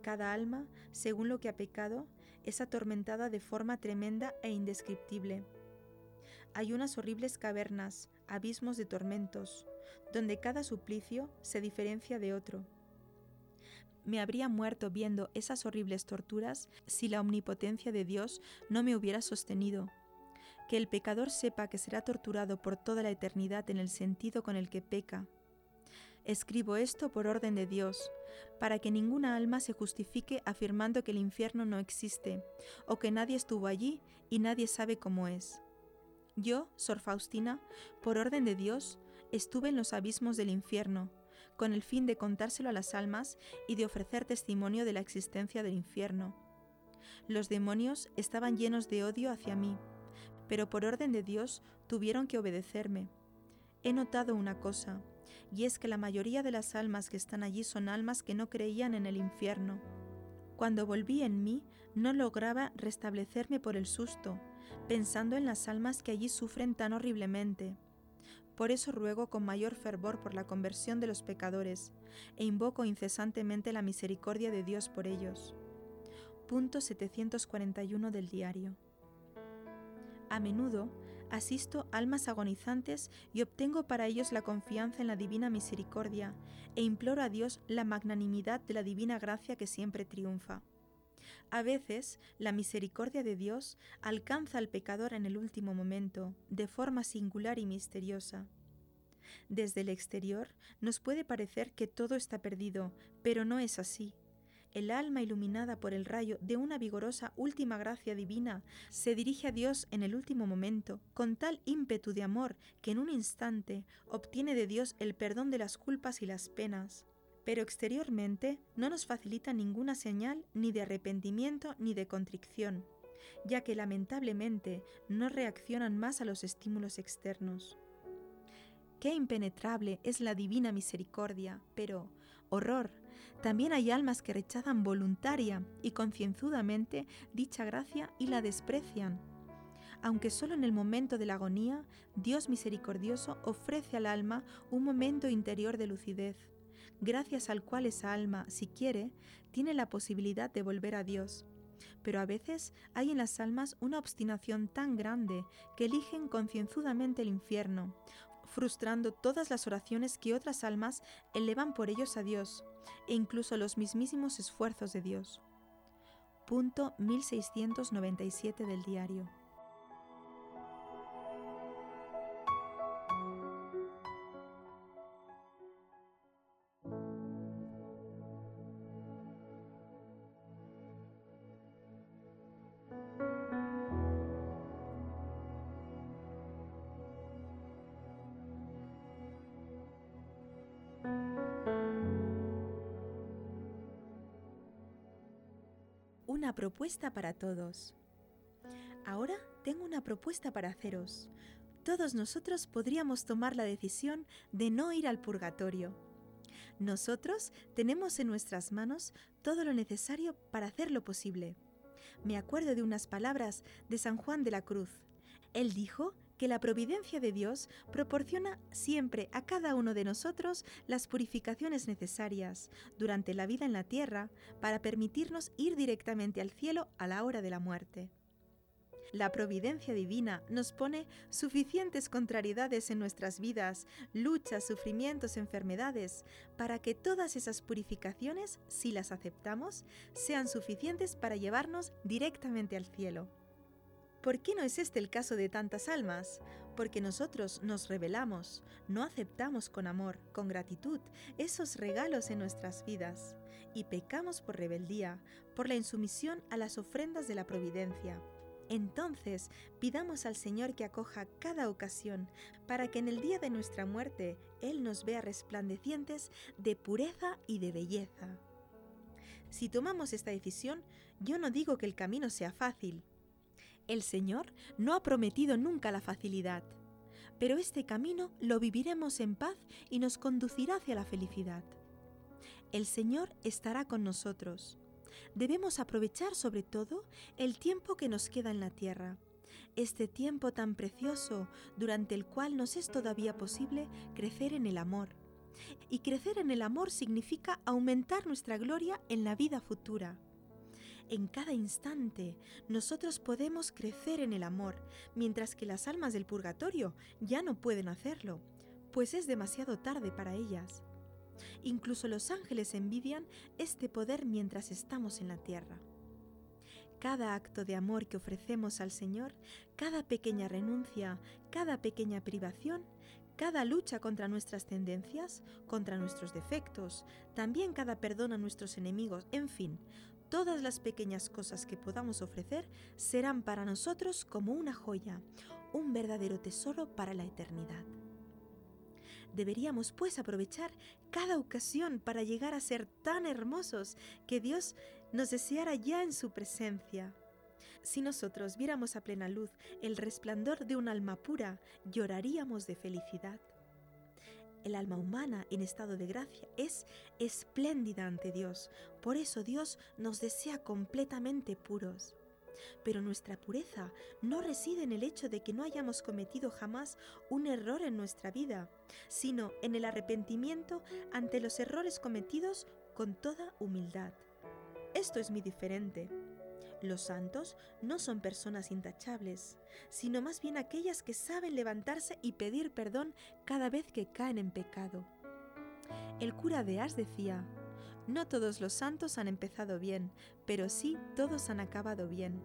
Cada alma, según lo que ha pecado, es atormentada de forma tremenda e indescriptible. Hay unas horribles cavernas, abismos de tormentos, donde cada suplicio se diferencia de otro. Me habría muerto viendo esas horribles torturas si la omnipotencia de Dios no me hubiera sostenido. Que el pecador sepa que será torturado por toda la eternidad en el sentido con el que peca. Escribo esto por orden de Dios, para que ninguna alma se justifique afirmando que el infierno no existe, o que nadie estuvo allí y nadie sabe cómo es. Yo, Sor Faustina, por orden de Dios, estuve en los abismos del infierno, con el fin de contárselo a las almas y de ofrecer testimonio de la existencia del infierno. Los demonios estaban llenos de odio hacia mí, pero por orden de Dios tuvieron que obedecerme. He notado una cosa, y es que la mayoría de las almas que están allí son almas que no creían en el infierno. Cuando volví en mí, no lograba restablecerme por el susto, pensando en las almas que allí sufren tan horriblemente. Por eso ruego con mayor fervor por la conversión de los pecadores, e invoco incesantemente la misericordia de Dios por ellos. Punto 741 del diario. A menudo asisto almas agonizantes y obtengo para ellos la confianza en la divina misericordia, e imploro a Dios la magnanimidad de la divina gracia que siempre triunfa. A veces, la misericordia de Dios alcanza al pecador en el último momento, de forma singular y misteriosa. Desde el exterior nos puede parecer que todo está perdido, pero no es así. El alma iluminada por el rayo de una vigorosa última gracia divina se dirige a Dios en el último momento, con tal ímpetu de amor que en un instante obtiene de Dios el perdón de las culpas y las penas. Pero exteriormente no nos facilita ninguna señal ni de arrepentimiento ni de contrición, ya que lamentablemente no reaccionan más a los estímulos externos. Qué impenetrable es la divina misericordia, pero, horror, también hay almas que rechazan voluntaria y concienzudamente dicha gracia y la desprecian. Aunque solo en el momento de la agonía, Dios misericordioso ofrece al alma un momento interior de lucidez, gracias al cual esa alma, si quiere, tiene la posibilidad de volver a Dios. Pero a veces hay en las almas una obstinación tan grande que eligen concienzudamente el infierno, frustrando todas las oraciones que otras almas elevan por ellos a Dios, e incluso los mismísimos esfuerzos de Dios. Punto 1697 del diario. Propuesta para todos. Ahora tengo una propuesta para haceros. Todos nosotros podríamos tomar la decisión de no ir al purgatorio. Nosotros tenemos en nuestras manos todo lo necesario para hacer lo posible. Me acuerdo de unas palabras de San Juan de la Cruz. Él dijo que la providencia de Dios proporciona siempre a cada uno de nosotros las purificaciones necesarias durante la vida en la tierra para permitirnos ir directamente al cielo a la hora de la muerte. La providencia divina nos pone suficientes contrariedades en nuestras vidas, luchas, sufrimientos, enfermedades, para que todas esas purificaciones, si las aceptamos, sean suficientes para llevarnos directamente al cielo. ¿Por qué no es este el caso de tantas almas? Porque nosotros nos rebelamos, no aceptamos con amor, con gratitud, esos regalos en nuestras vidas, y pecamos por rebeldía, por la insumisión a las ofrendas de la providencia. Entonces pidamos al Señor que acoja cada ocasión para que en el día de nuestra muerte Él nos vea resplandecientes de pureza y de belleza. Si tomamos esta decisión, yo no digo que el camino sea fácil. El Señor no ha prometido nunca la facilidad, pero este camino lo viviremos en paz y nos conducirá hacia la felicidad. El Señor estará con nosotros. Debemos aprovechar sobre todo el tiempo que nos queda en la tierra, este tiempo tan precioso durante el cual nos es todavía posible crecer en el amor. Y crecer en el amor significa aumentar nuestra gloria en la vida futura. En cada instante nosotros podemos crecer en el amor, mientras que las almas del purgatorio ya no pueden hacerlo, pues es demasiado tarde para ellas. Incluso los ángeles envidian este poder mientras estamos en la tierra. Cada acto de amor que ofrecemos al Señor, cada pequeña renuncia, cada pequeña privación, cada lucha contra nuestras tendencias, contra nuestros defectos, también cada perdón a nuestros enemigos, en fin, todas las pequeñas cosas que podamos ofrecer serán para nosotros como una joya, un verdadero tesoro para la eternidad. Deberíamos pues aprovechar cada ocasión para llegar a ser tan hermosos que Dios nos deseara ya en su presencia. Si nosotros viéramos a plena luz el resplandor de un alma pura, lloraríamos de felicidad. El alma humana en estado de gracia es espléndida ante Dios, por eso Dios nos desea completamente puros. Pero nuestra pureza no reside en el hecho de que no hayamos cometido jamás un error en nuestra vida, sino en el arrepentimiento ante los errores cometidos con toda humildad. Esto es muy diferente. Los santos no son personas intachables, sino más bien aquellas que saben levantarse y pedir perdón cada vez que caen en pecado. El cura de As decía, no todos los santos han empezado bien, pero sí todos han acabado bien.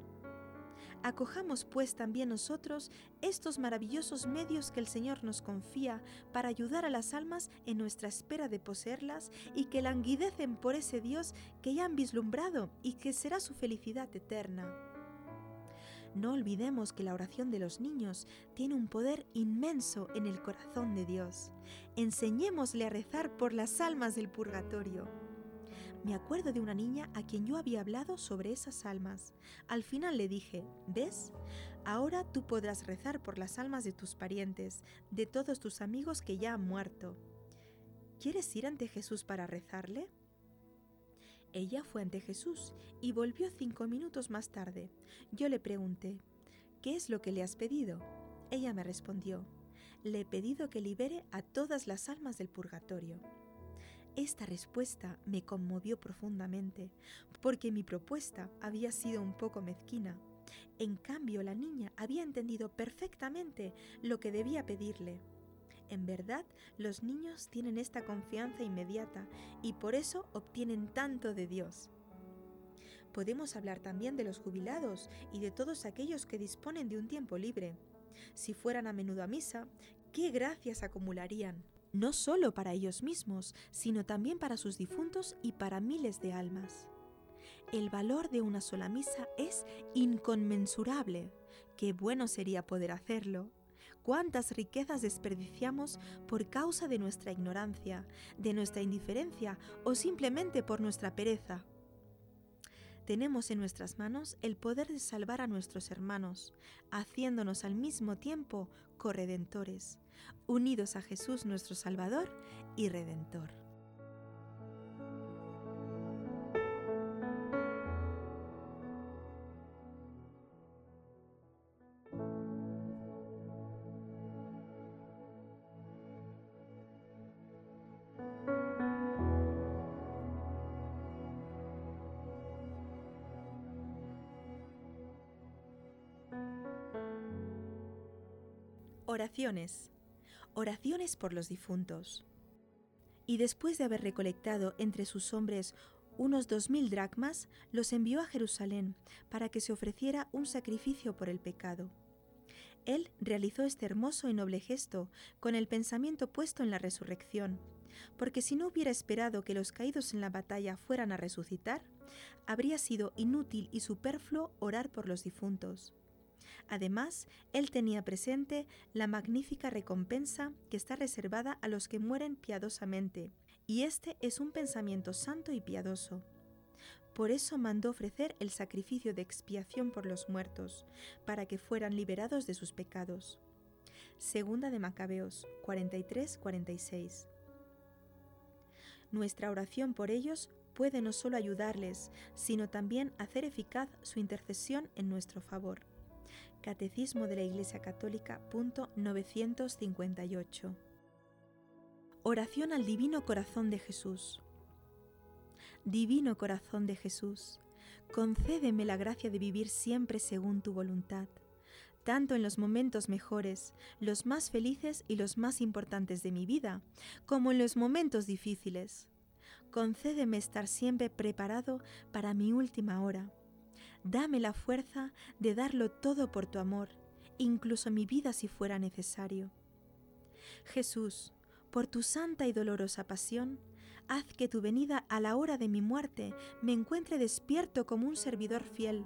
Acojamos pues también nosotros estos maravillosos medios que el Señor nos confía para ayudar a las almas en nuestra espera de poseerlas y que languidecen por ese Dios que ya han vislumbrado y que será su felicidad eterna. No olvidemos que la oración de los niños tiene un poder inmenso en el corazón de Dios. Enseñémosle a rezar por las almas del purgatorio. Me acuerdo de una niña a quien yo había hablado sobre esas almas. Al final le dije, ¿ves? Ahora tú podrás rezar por las almas de tus parientes, de todos tus amigos que ya han muerto. ¿Quieres ir ante Jesús para rezarle? Ella fue ante Jesús y volvió cinco minutos más tarde. Yo le pregunté, ¿qué es lo que le has pedido? Ella me respondió, le he pedido que libere a todas las almas del purgatorio. Esta respuesta me conmovió profundamente, porque mi propuesta había sido un poco mezquina. En cambio, la niña había entendido perfectamente lo que debía pedirle. En verdad, los niños tienen esta confianza inmediata y por eso obtienen tanto de Dios. Podemos hablar también de los jubilados y de todos aquellos que disponen de un tiempo libre. Si fueran a menudo a misa, qué gracias acumularían no solo para ellos mismos, sino también para sus difuntos y para miles de almas. El valor de una sola misa es inconmensurable. Qué bueno sería poder hacerlo. Cuántas riquezas desperdiciamos por causa de nuestra ignorancia, de nuestra indiferencia o simplemente por nuestra pereza. Tenemos en nuestras manos el poder de salvar a nuestros hermanos, haciéndonos al mismo tiempo corredentores unidos a Jesús nuestro Salvador y Redentor. Oraciones oraciones por los difuntos. Y después de haber recolectado entre sus hombres unos dos mil dracmas, los envió a Jerusalén para que se ofreciera un sacrificio por el pecado. Él realizó este hermoso y noble gesto con el pensamiento puesto en la resurrección, porque si no hubiera esperado que los caídos en la batalla fueran a resucitar, habría sido inútil y superfluo orar por los difuntos. Además, él tenía presente la magnífica recompensa que está reservada a los que mueren piadosamente, y este es un pensamiento santo y piadoso. Por eso mandó ofrecer el sacrificio de expiación por los muertos, para que fueran liberados de sus pecados. Segunda de Macabeos 43-46. Nuestra oración por ellos puede no solo ayudarles, sino también hacer eficaz su intercesión en nuestro favor. Catecismo de la Iglesia Católica, punto 958. Oración al Divino Corazón de Jesús. Divino Corazón de Jesús, concédeme la gracia de vivir siempre según tu voluntad, tanto en los momentos mejores, los más felices y los más importantes de mi vida, como en los momentos difíciles. Concédeme estar siempre preparado para mi última hora Dame la fuerza de darlo todo por tu amor, incluso mi vida si fuera necesario. Jesús, por tu santa y dolorosa pasión, haz que tu venida a la hora de mi muerte me encuentre despierto como un servidor fiel,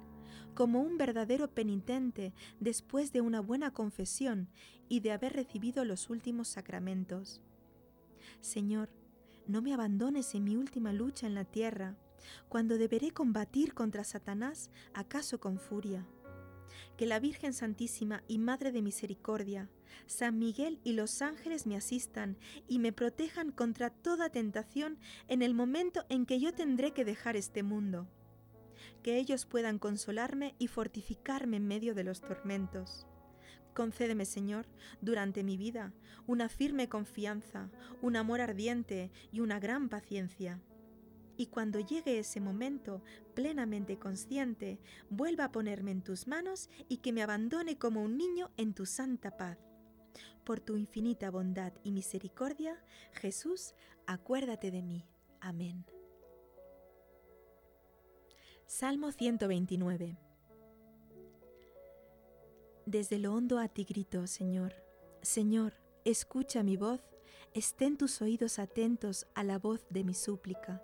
como un verdadero penitente después de una buena confesión y de haber recibido los últimos sacramentos. Señor, no me abandones en mi última lucha en la tierra, cuando deberé combatir contra Satanás, acaso con furia. Que la Virgen Santísima y Madre de Misericordia, San Miguel y los ángeles me asistan y me protejan contra toda tentación en el momento en que yo tendré que dejar este mundo. Que ellos puedan consolarme y fortificarme en medio de los tormentos. Concédeme, Señor, durante mi vida, una firme confianza, un amor ardiente y una gran paciencia y cuando llegue ese momento, plenamente consciente, vuelva a ponerme en tus manos y que me abandone como un niño en tu santa paz. Por tu infinita bondad y misericordia, Jesús, acuérdate de mí. Amén. Salmo 129 Desde lo hondo a ti grito, Señor. Señor, escucha mi voz, estén tus oídos atentos a la voz de mi súplica.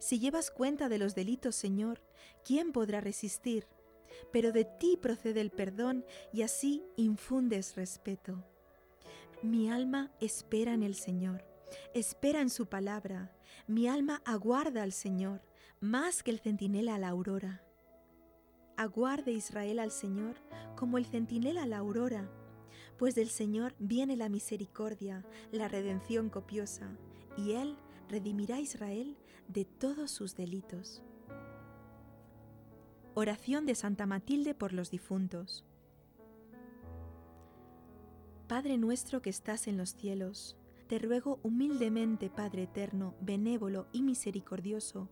Si llevas cuenta de los delitos, Señor, ¿quién podrá resistir? Pero de ti procede el perdón y así infundes respeto. Mi alma espera en el Señor, espera en su palabra. Mi alma aguarda al Señor, más que el centinela a la aurora. Aguarde Israel al Señor como el centinela a la aurora, pues del Señor viene la misericordia, la redención copiosa, y Él redimirá a Israel de todos sus delitos. Oración de Santa Matilde por los difuntos. Padre nuestro que estás en los cielos, te ruego humildemente, Padre eterno, benévolo y misericordioso,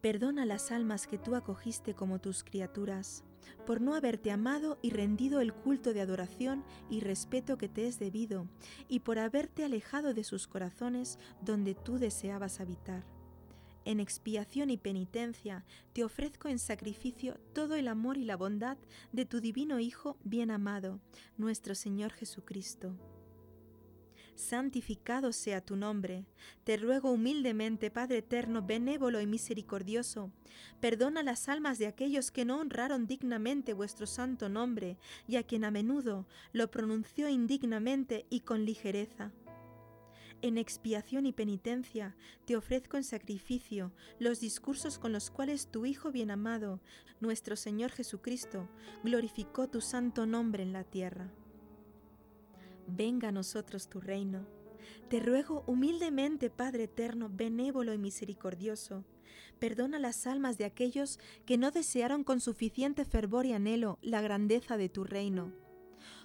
perdona las almas que tú acogiste como tus criaturas por no haberte amado y rendido el culto de adoración y respeto que te es debido, y por haberte alejado de sus corazones donde tú deseabas habitar. En expiación y penitencia te ofrezco en sacrificio todo el amor y la bondad de tu divino Hijo bien amado, nuestro Señor Jesucristo santificado sea tu nombre. Te ruego humildemente, Padre eterno, benévolo y misericordioso, perdona las almas de aquellos que no honraron dignamente vuestro santo nombre y a quien a menudo lo pronunció indignamente y con ligereza. En expiación y penitencia te ofrezco en sacrificio los discursos con los cuales tu Hijo bien amado, nuestro Señor Jesucristo, glorificó tu santo nombre en la tierra venga a nosotros tu reino. Te ruego humildemente, Padre eterno, benévolo y misericordioso, perdona las almas de aquellos que no desearon con suficiente fervor y anhelo la grandeza de tu reino.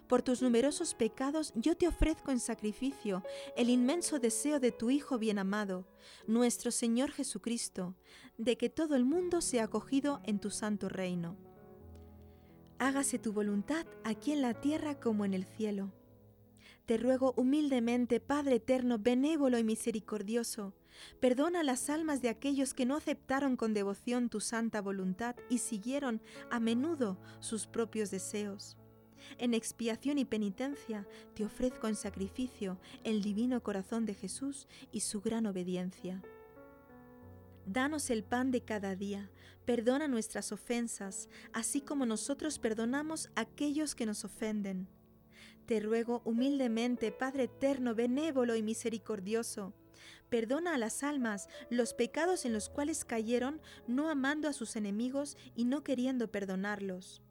Por tus numerosos pecados yo te ofrezco en sacrificio el inmenso deseo de tu Hijo bien amado, nuestro Señor Jesucristo, de que todo el mundo sea acogido en tu santo reino. Hágase tu voluntad aquí en la tierra como en el cielo. Te ruego humildemente, Padre eterno, benévolo y misericordioso, perdona las almas de aquellos que no aceptaron con devoción tu santa voluntad y siguieron a menudo sus propios deseos. En expiación y penitencia te ofrezco en sacrificio el divino corazón de Jesús y su gran obediencia. Danos el pan de cada día, perdona nuestras ofensas, así como nosotros perdonamos a aquellos que nos ofenden te ruego humildemente, Padre eterno, benévolo y misericordioso, Perdona a las almas los pecados en los cuales cayeron, no amando a sus enemigos y no queriendo perdonarlos.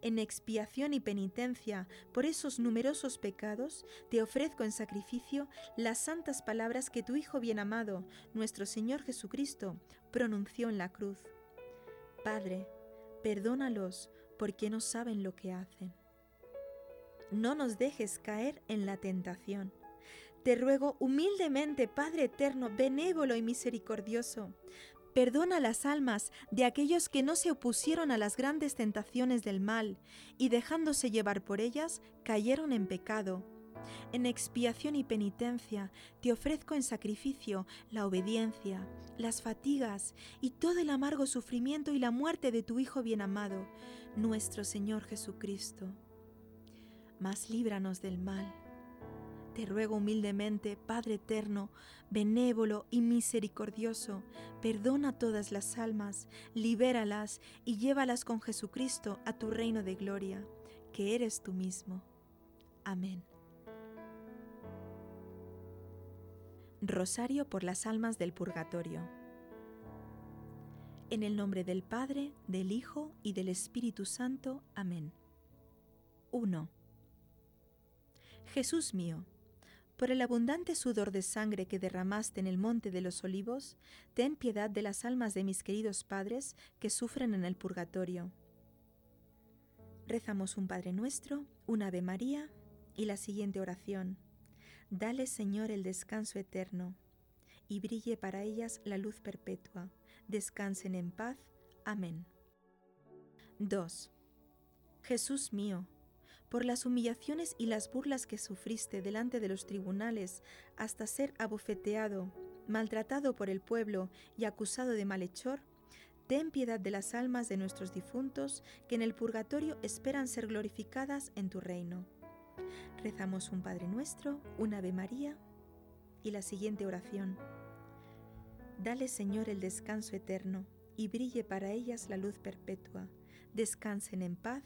En expiación y penitencia por esos numerosos pecados, te ofrezco en sacrificio las santas palabras que tu Hijo bien amado, nuestro Señor Jesucristo, pronunció en la cruz. Padre, perdónalos porque no saben lo que hacen. No nos dejes caer en la tentación. Te ruego humildemente, Padre eterno, benévolo y misericordioso, Perdona las almas de aquellos que no se opusieron a las grandes tentaciones del mal y dejándose llevar por ellas cayeron en pecado. En expiación y penitencia te ofrezco en sacrificio la obediencia, las fatigas y todo el amargo sufrimiento y la muerte de tu Hijo bien amado, nuestro Señor Jesucristo. Mas líbranos del mal te ruego humildemente, Padre eterno, benévolo y misericordioso, perdona todas las almas, libéralas y llévalas con Jesucristo a tu reino de gloria, que eres tú mismo. Amén. Rosario por las almas del purgatorio. En el nombre del Padre, del Hijo y del Espíritu Santo. Amén. 1. Jesús mío, por el abundante sudor de sangre que derramaste en el monte de los olivos, ten piedad de las almas de mis queridos padres que sufren en el purgatorio. Rezamos un Padre nuestro, un Ave María y la siguiente oración. Dale, Señor, el descanso eterno, y brille para ellas la luz perpetua. Descansen en paz. Amén. 2. Jesús mío, por las humillaciones y las burlas que sufriste delante de los tribunales, hasta ser abofeteado, maltratado por el pueblo y acusado de malhechor, ten piedad de las almas de nuestros difuntos que en el purgatorio esperan ser glorificadas en tu reino. Rezamos un Padre nuestro, un Ave María y la siguiente oración. Dale Señor el descanso eterno y brille para ellas la luz perpetua. Descansen en paz.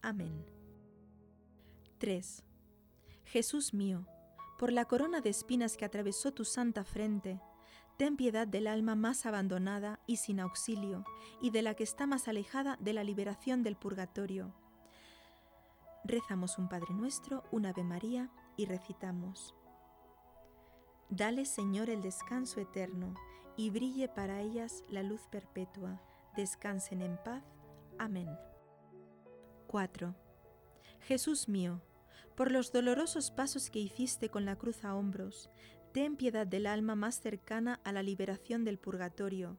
Amén. 3. Jesús mío, por la corona de espinas que atravesó tu santa frente, ten piedad del alma más abandonada y sin auxilio, y de la que está más alejada de la liberación del purgatorio. Rezamos un Padre nuestro, un Ave María y recitamos. Dale, Señor, el descanso eterno, y brille para ellas la luz perpetua. Descansen en paz. Amén. 4. Jesús mío, por los dolorosos pasos que hiciste con la cruz a hombros, ten piedad del alma más cercana a la liberación del purgatorio,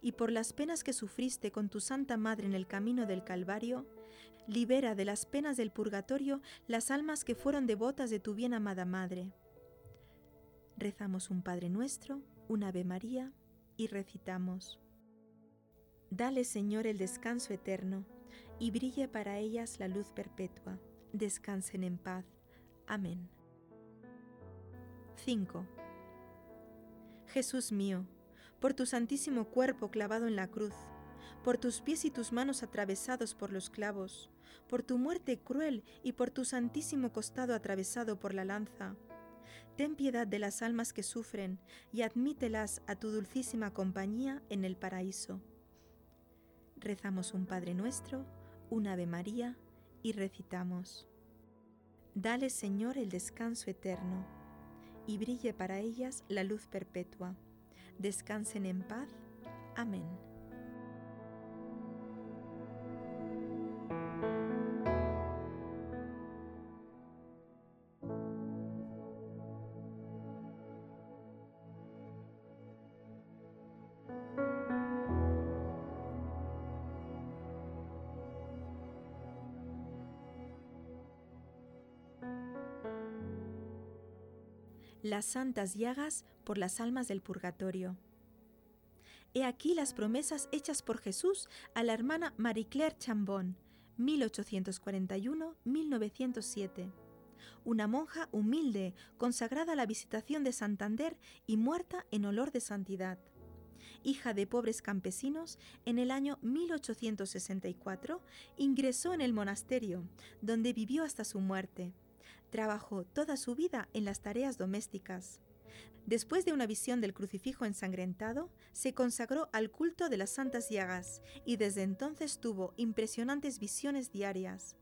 y por las penas que sufriste con tu Santa Madre en el camino del Calvario, libera de las penas del purgatorio las almas que fueron devotas de tu bien amada Madre. Rezamos un Padre nuestro, un Ave María y recitamos. Dale Señor el descanso eterno y brille para ellas la luz perpetua. Descansen en paz. Amén. 5. Jesús mío, por tu santísimo cuerpo clavado en la cruz, por tus pies y tus manos atravesados por los clavos, por tu muerte cruel y por tu santísimo costado atravesado por la lanza, ten piedad de las almas que sufren y admítelas a tu dulcísima compañía en el paraíso. Rezamos un Padre nuestro, un Ave María y recitamos. Dale Señor el descanso eterno y brille para ellas la luz perpetua. Descansen en paz. Amén. Las santas llagas por las almas del purgatorio. He aquí las promesas hechas por Jesús a la hermana Marie-Claire Chambon, 1841-1907. Una monja humilde, consagrada a la visitación de Santander y muerta en olor de santidad. Hija de pobres campesinos, en el año 1864 ingresó en el monasterio, donde vivió hasta su muerte. Trabajó toda su vida en las tareas domésticas. Después de una visión del crucifijo ensangrentado, se consagró al culto de las santas llagas y desde entonces tuvo impresionantes visiones diarias.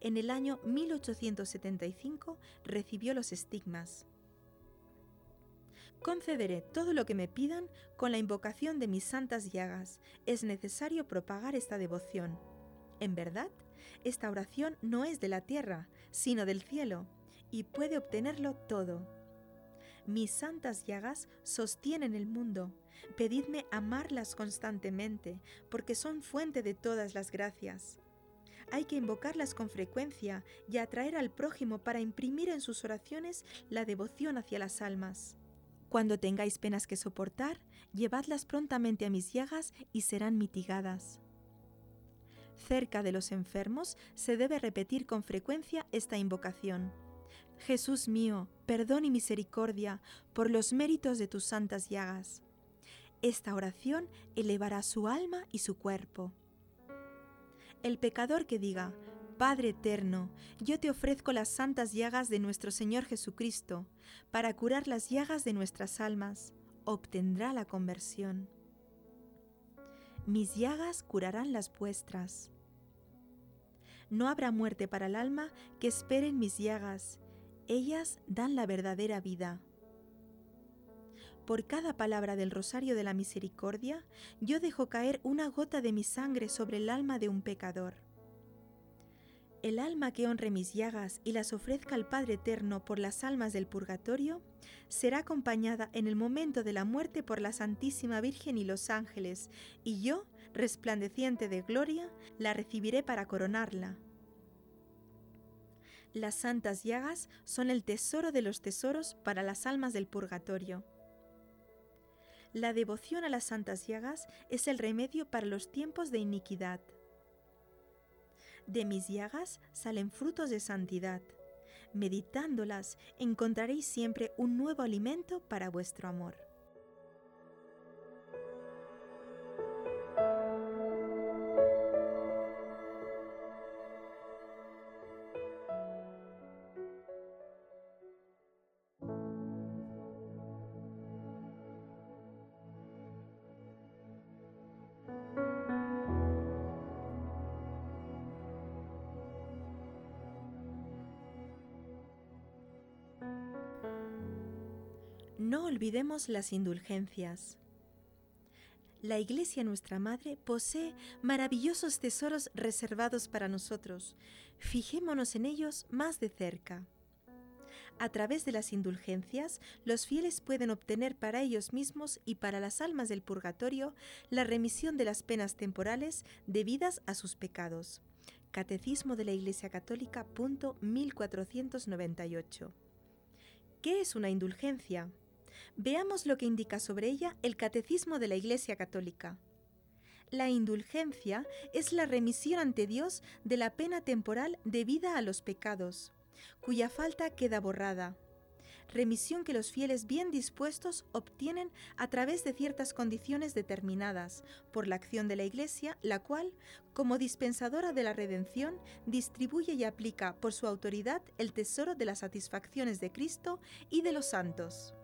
En el año 1875 recibió los estigmas. Concederé todo lo que me pidan con la invocación de mis santas llagas. Es necesario propagar esta devoción. En verdad, esta oración no es de la tierra, sino del cielo, y puede obtenerlo todo. Mis santas llagas sostienen el mundo. Pedidme amarlas constantemente, porque son fuente de todas las gracias. Hay que invocarlas con frecuencia y atraer al prójimo para imprimir en sus oraciones la devoción hacia las almas. Cuando tengáis penas que soportar, llevadlas prontamente a mis llagas y serán mitigadas. Cerca de los enfermos se debe repetir con frecuencia esta invocación. Jesús mío, perdón y misericordia por los méritos de tus santas llagas. Esta oración elevará su alma y su cuerpo. El pecador que diga, Padre eterno, yo te ofrezco las santas llagas de nuestro Señor Jesucristo, para curar las llagas de nuestras almas, obtendrá la conversión. Mis llagas curarán las vuestras. No habrá muerte para el alma que esperen mis llagas, ellas dan la verdadera vida. Por cada palabra del rosario de la misericordia, yo dejo caer una gota de mi sangre sobre el alma de un pecador el alma que honre mis llagas y las ofrezca al Padre Eterno por las almas del purgatorio, será acompañada en el momento de la muerte por la Santísima Virgen y los ángeles, y yo, resplandeciente de gloria, la recibiré para coronarla. Las santas llagas son el tesoro de los tesoros para las almas del purgatorio. La devoción a las santas llagas es el remedio para los tiempos de iniquidad. De mis llagas salen frutos de santidad. Meditándolas encontraréis siempre un nuevo alimento para vuestro amor. Olvidemos las indulgencias. La Iglesia nuestra Madre posee maravillosos tesoros reservados para nosotros. Fijémonos en ellos más de cerca. A través de las indulgencias, los fieles pueden obtener para ellos mismos y para las almas del purgatorio la remisión de las penas temporales debidas a sus pecados. Catecismo de la Iglesia Católica, punto 1498. ¿Qué es una indulgencia? Veamos lo que indica sobre ella el Catecismo de la Iglesia Católica. La indulgencia es la remisión ante Dios de la pena temporal debida a los pecados, cuya falta queda borrada. Remisión que los fieles bien dispuestos obtienen a través de ciertas condiciones determinadas por la acción de la Iglesia, la cual, como dispensadora de la redención, distribuye y aplica por su autoridad el tesoro de las satisfacciones de Cristo y de los santos.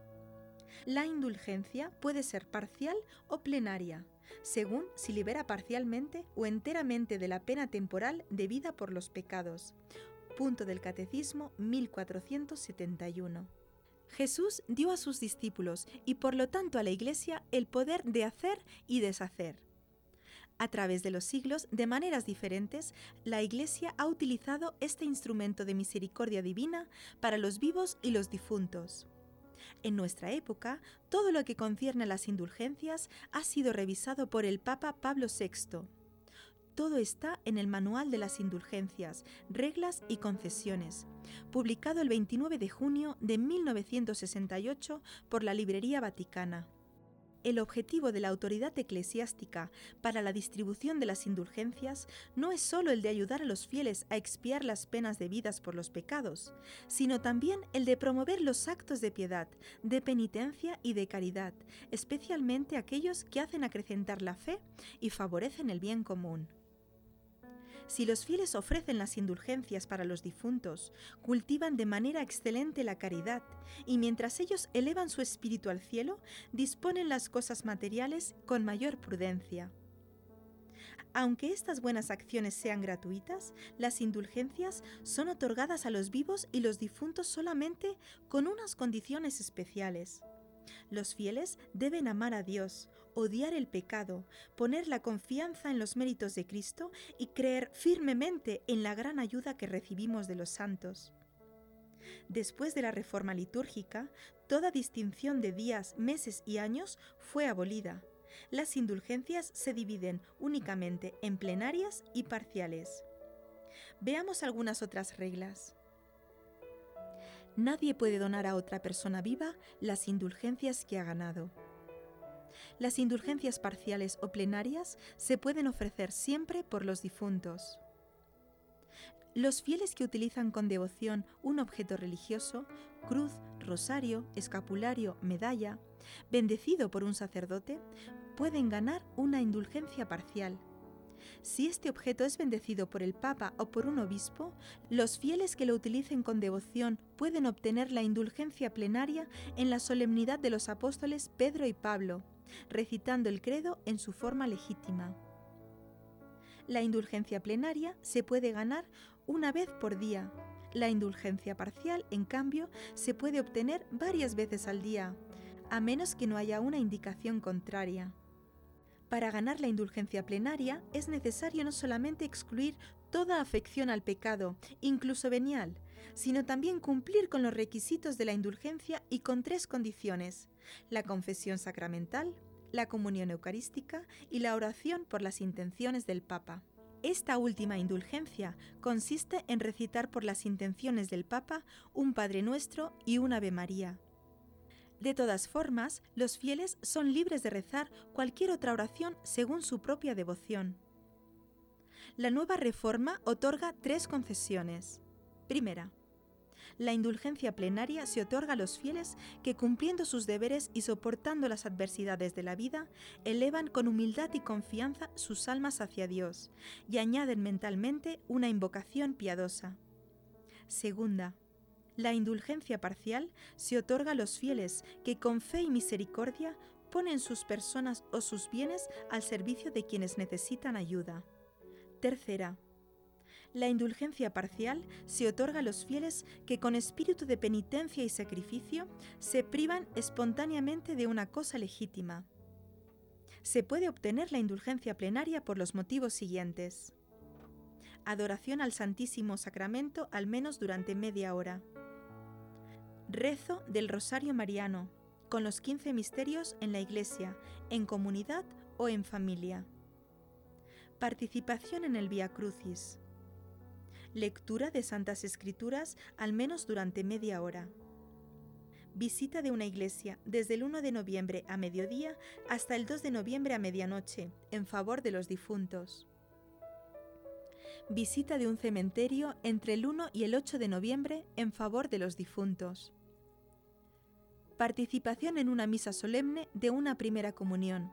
La indulgencia puede ser parcial o plenaria, según si libera parcialmente o enteramente de la pena temporal debida por los pecados. Punto del Catecismo 1471. Jesús dio a sus discípulos y por lo tanto a la Iglesia el poder de hacer y deshacer. A través de los siglos, de maneras diferentes, la Iglesia ha utilizado este instrumento de misericordia divina para los vivos y los difuntos. En nuestra época, todo lo que concierne a las indulgencias ha sido revisado por el Papa Pablo VI. Todo está en el Manual de las Indulgencias, Reglas y Concesiones, publicado el 29 de junio de 1968 por la Librería Vaticana el objetivo de la autoridad eclesiástica para la distribución de las indulgencias no es sólo el de ayudar a los fieles a expiar las penas debidas por los pecados, sino también el de promover los actos de piedad, de penitencia y de caridad, especialmente aquellos que hacen acrecentar la fe y favorecen el bien común. Si los fieles ofrecen las indulgencias para los difuntos, cultivan de manera excelente la caridad, y mientras ellos elevan su espíritu al cielo, disponen las cosas materiales con mayor prudencia. Aunque estas buenas acciones sean gratuitas, las indulgencias son otorgadas a los vivos y los difuntos solamente con unas condiciones especiales. Los fieles deben amar a Dios, odiar el pecado, poner la confianza en los méritos de Cristo y creer firmemente en la gran ayuda que recibimos de los santos. Después de la reforma litúrgica, toda distinción de días, meses y años fue abolida. Las indulgencias se dividen únicamente en plenarias y parciales. Veamos algunas otras reglas. Nadie puede donar a otra persona viva las indulgencias que ha ganado. Las indulgencias parciales o plenarias se pueden ofrecer siempre por los difuntos. Los fieles que utilizan con devoción un objeto religioso, cruz, rosario, escapulario, medalla, bendecido por un sacerdote, pueden ganar una indulgencia parcial. Si este objeto es bendecido por el Papa o por un obispo, los fieles que lo utilicen con devoción pueden obtener la indulgencia plenaria en la solemnidad de los apóstoles Pedro y Pablo, recitando el credo en su forma legítima. La indulgencia plenaria se puede ganar una vez por día. La indulgencia parcial, en cambio, se puede obtener varias veces al día, a menos que no haya una indicación contraria. Para ganar la indulgencia plenaria es necesario no solamente excluir toda afección al pecado, incluso venial, sino también cumplir con los requisitos de la indulgencia y con tres condiciones, la confesión sacramental, la comunión eucarística y la oración por las intenciones del Papa. Esta última indulgencia consiste en recitar por las intenciones del Papa un Padre Nuestro y un Ave María, de todas formas, los fieles son libres de rezar cualquier otra oración según su propia devoción. La nueva reforma otorga tres concesiones. Primera, la indulgencia plenaria se otorga a los fieles que cumpliendo sus deberes y soportando las adversidades de la vida, elevan con humildad y confianza sus almas hacia Dios y añaden mentalmente una invocación piadosa. Segunda, la indulgencia parcial se otorga a los fieles que con fe y misericordia ponen sus personas o sus bienes al servicio de quienes necesitan ayuda. Tercera, la indulgencia parcial se otorga a los fieles que con espíritu de penitencia y sacrificio se privan espontáneamente de una cosa legítima. Se puede obtener la indulgencia plenaria por los motivos siguientes. Adoración al Santísimo Sacramento al menos durante media hora Rezo del Rosario Mariano, con los 15 misterios en la iglesia, en comunidad o en familia. Participación en el Via Crucis. Lectura de Santas Escrituras al menos durante media hora. Visita de una iglesia desde el 1 de noviembre a mediodía hasta el 2 de noviembre a medianoche en favor de los difuntos visita de un cementerio entre el 1 y el 8 de noviembre en favor de los difuntos. Participación en una misa solemne de una primera comunión,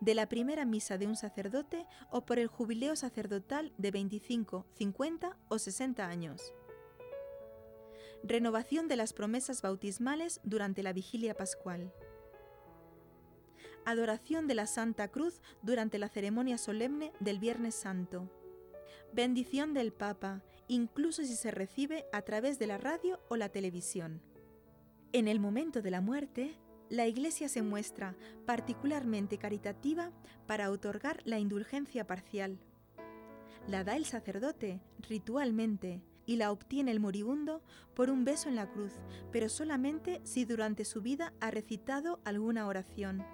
de la primera misa de un sacerdote o por el jubileo sacerdotal de 25, 50 o 60 años. Renovación de las promesas bautismales durante la vigilia pascual. Adoración de la Santa Cruz durante la ceremonia solemne del Viernes Santo bendición del Papa, incluso si se recibe a través de la radio o la televisión. En el momento de la muerte, la Iglesia se muestra particularmente caritativa para otorgar la indulgencia parcial. La da el sacerdote ritualmente y la obtiene el moribundo por un beso en la cruz, pero solamente si durante su vida ha recitado alguna oración.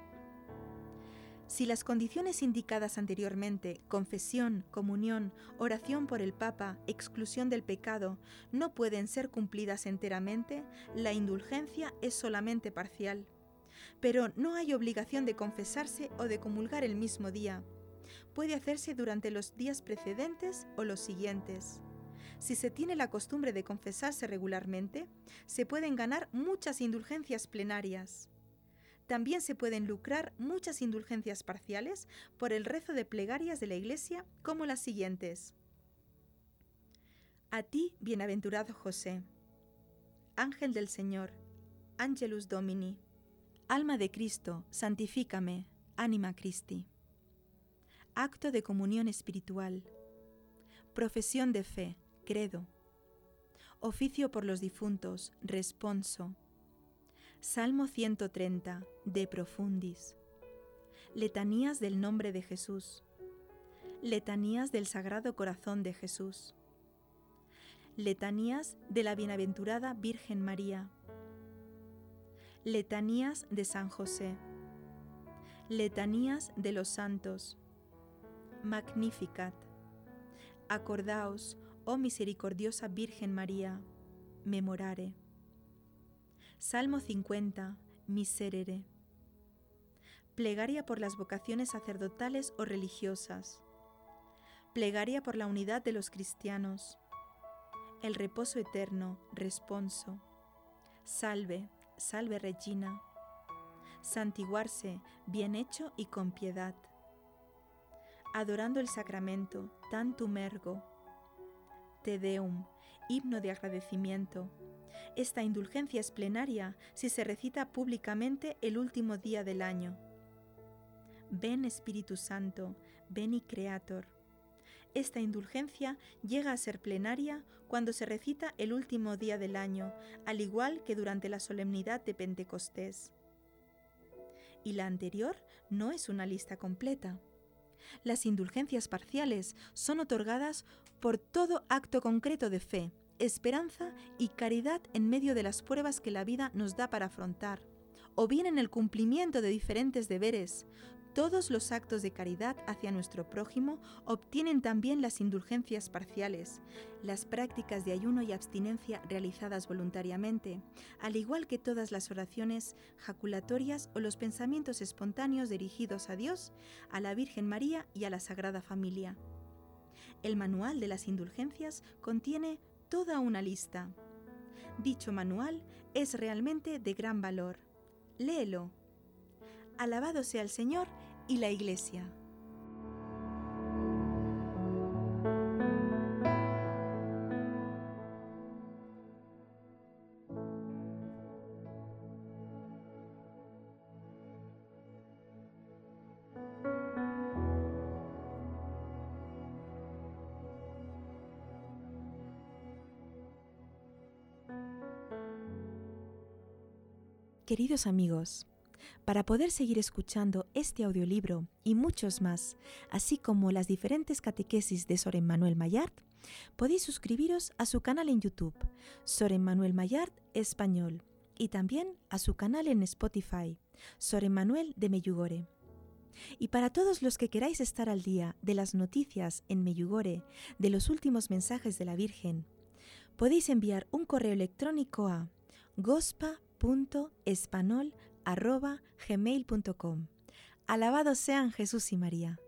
Si las condiciones indicadas anteriormente, confesión, comunión, oración por el Papa, exclusión del pecado, no pueden ser cumplidas enteramente, la indulgencia es solamente parcial. Pero no hay obligación de confesarse o de comulgar el mismo día. Puede hacerse durante los días precedentes o los siguientes. Si se tiene la costumbre de confesarse regularmente, se pueden ganar muchas indulgencias plenarias. También se pueden lucrar muchas indulgencias parciales por el rezo de plegarias de la Iglesia, como las siguientes. A ti, bienaventurado José, Ángel del Señor, Angelus Domini, Alma de Cristo, santifícame, Anima Christi. Acto de comunión espiritual. Profesión de fe, credo. Oficio por los difuntos, responso. Salmo 130, de profundis. Letanías del nombre de Jesús. Letanías del Sagrado Corazón de Jesús. Letanías de la Bienaventurada Virgen María. Letanías de San José. Letanías de los Santos. Magnificat. Acordaos, oh misericordiosa Virgen María, memorare. Salmo 50. Miserere. Plegaria por las vocaciones sacerdotales o religiosas. Plegaria por la unidad de los cristianos. El reposo eterno, responso. Salve, salve Regina. Santiguarse, bien hecho y con piedad. Adorando el sacramento, tantum ergo. Te deum, himno de agradecimiento. Esta indulgencia es plenaria si se recita públicamente el último día del año. Ven Espíritu Santo, ven y Creator. Esta indulgencia llega a ser plenaria cuando se recita el último día del año, al igual que durante la solemnidad de Pentecostés. Y la anterior no es una lista completa. Las indulgencias parciales son otorgadas por todo acto concreto de fe, esperanza y caridad en medio de las pruebas que la vida nos da para afrontar, o bien en el cumplimiento de diferentes deberes, todos los actos de caridad hacia nuestro prójimo obtienen también las indulgencias parciales, las prácticas de ayuno y abstinencia realizadas voluntariamente, al igual que todas las oraciones jaculatorias o los pensamientos espontáneos dirigidos a Dios, a la Virgen María y a la Sagrada Familia. El manual de las indulgencias contiene toda una lista. Dicho manual es realmente de gran valor. Léelo. Alabado sea el Señor y la Iglesia. Queridos amigos, para poder seguir escuchando este audiolibro y muchos más, así como las diferentes catequesis de Soren Manuel Mayard, podéis suscribiros a su canal en YouTube, Soren Manuel Mayard Español, y también a su canal en Spotify, Soren Manuel de Meyugore. Y para todos los que queráis estar al día de las noticias en Meyugore, de los últimos mensajes de la Virgen, podéis enviar un correo electrónico a gospa.espanol.com arroba gmail.com. Alabados sean Jesús y María.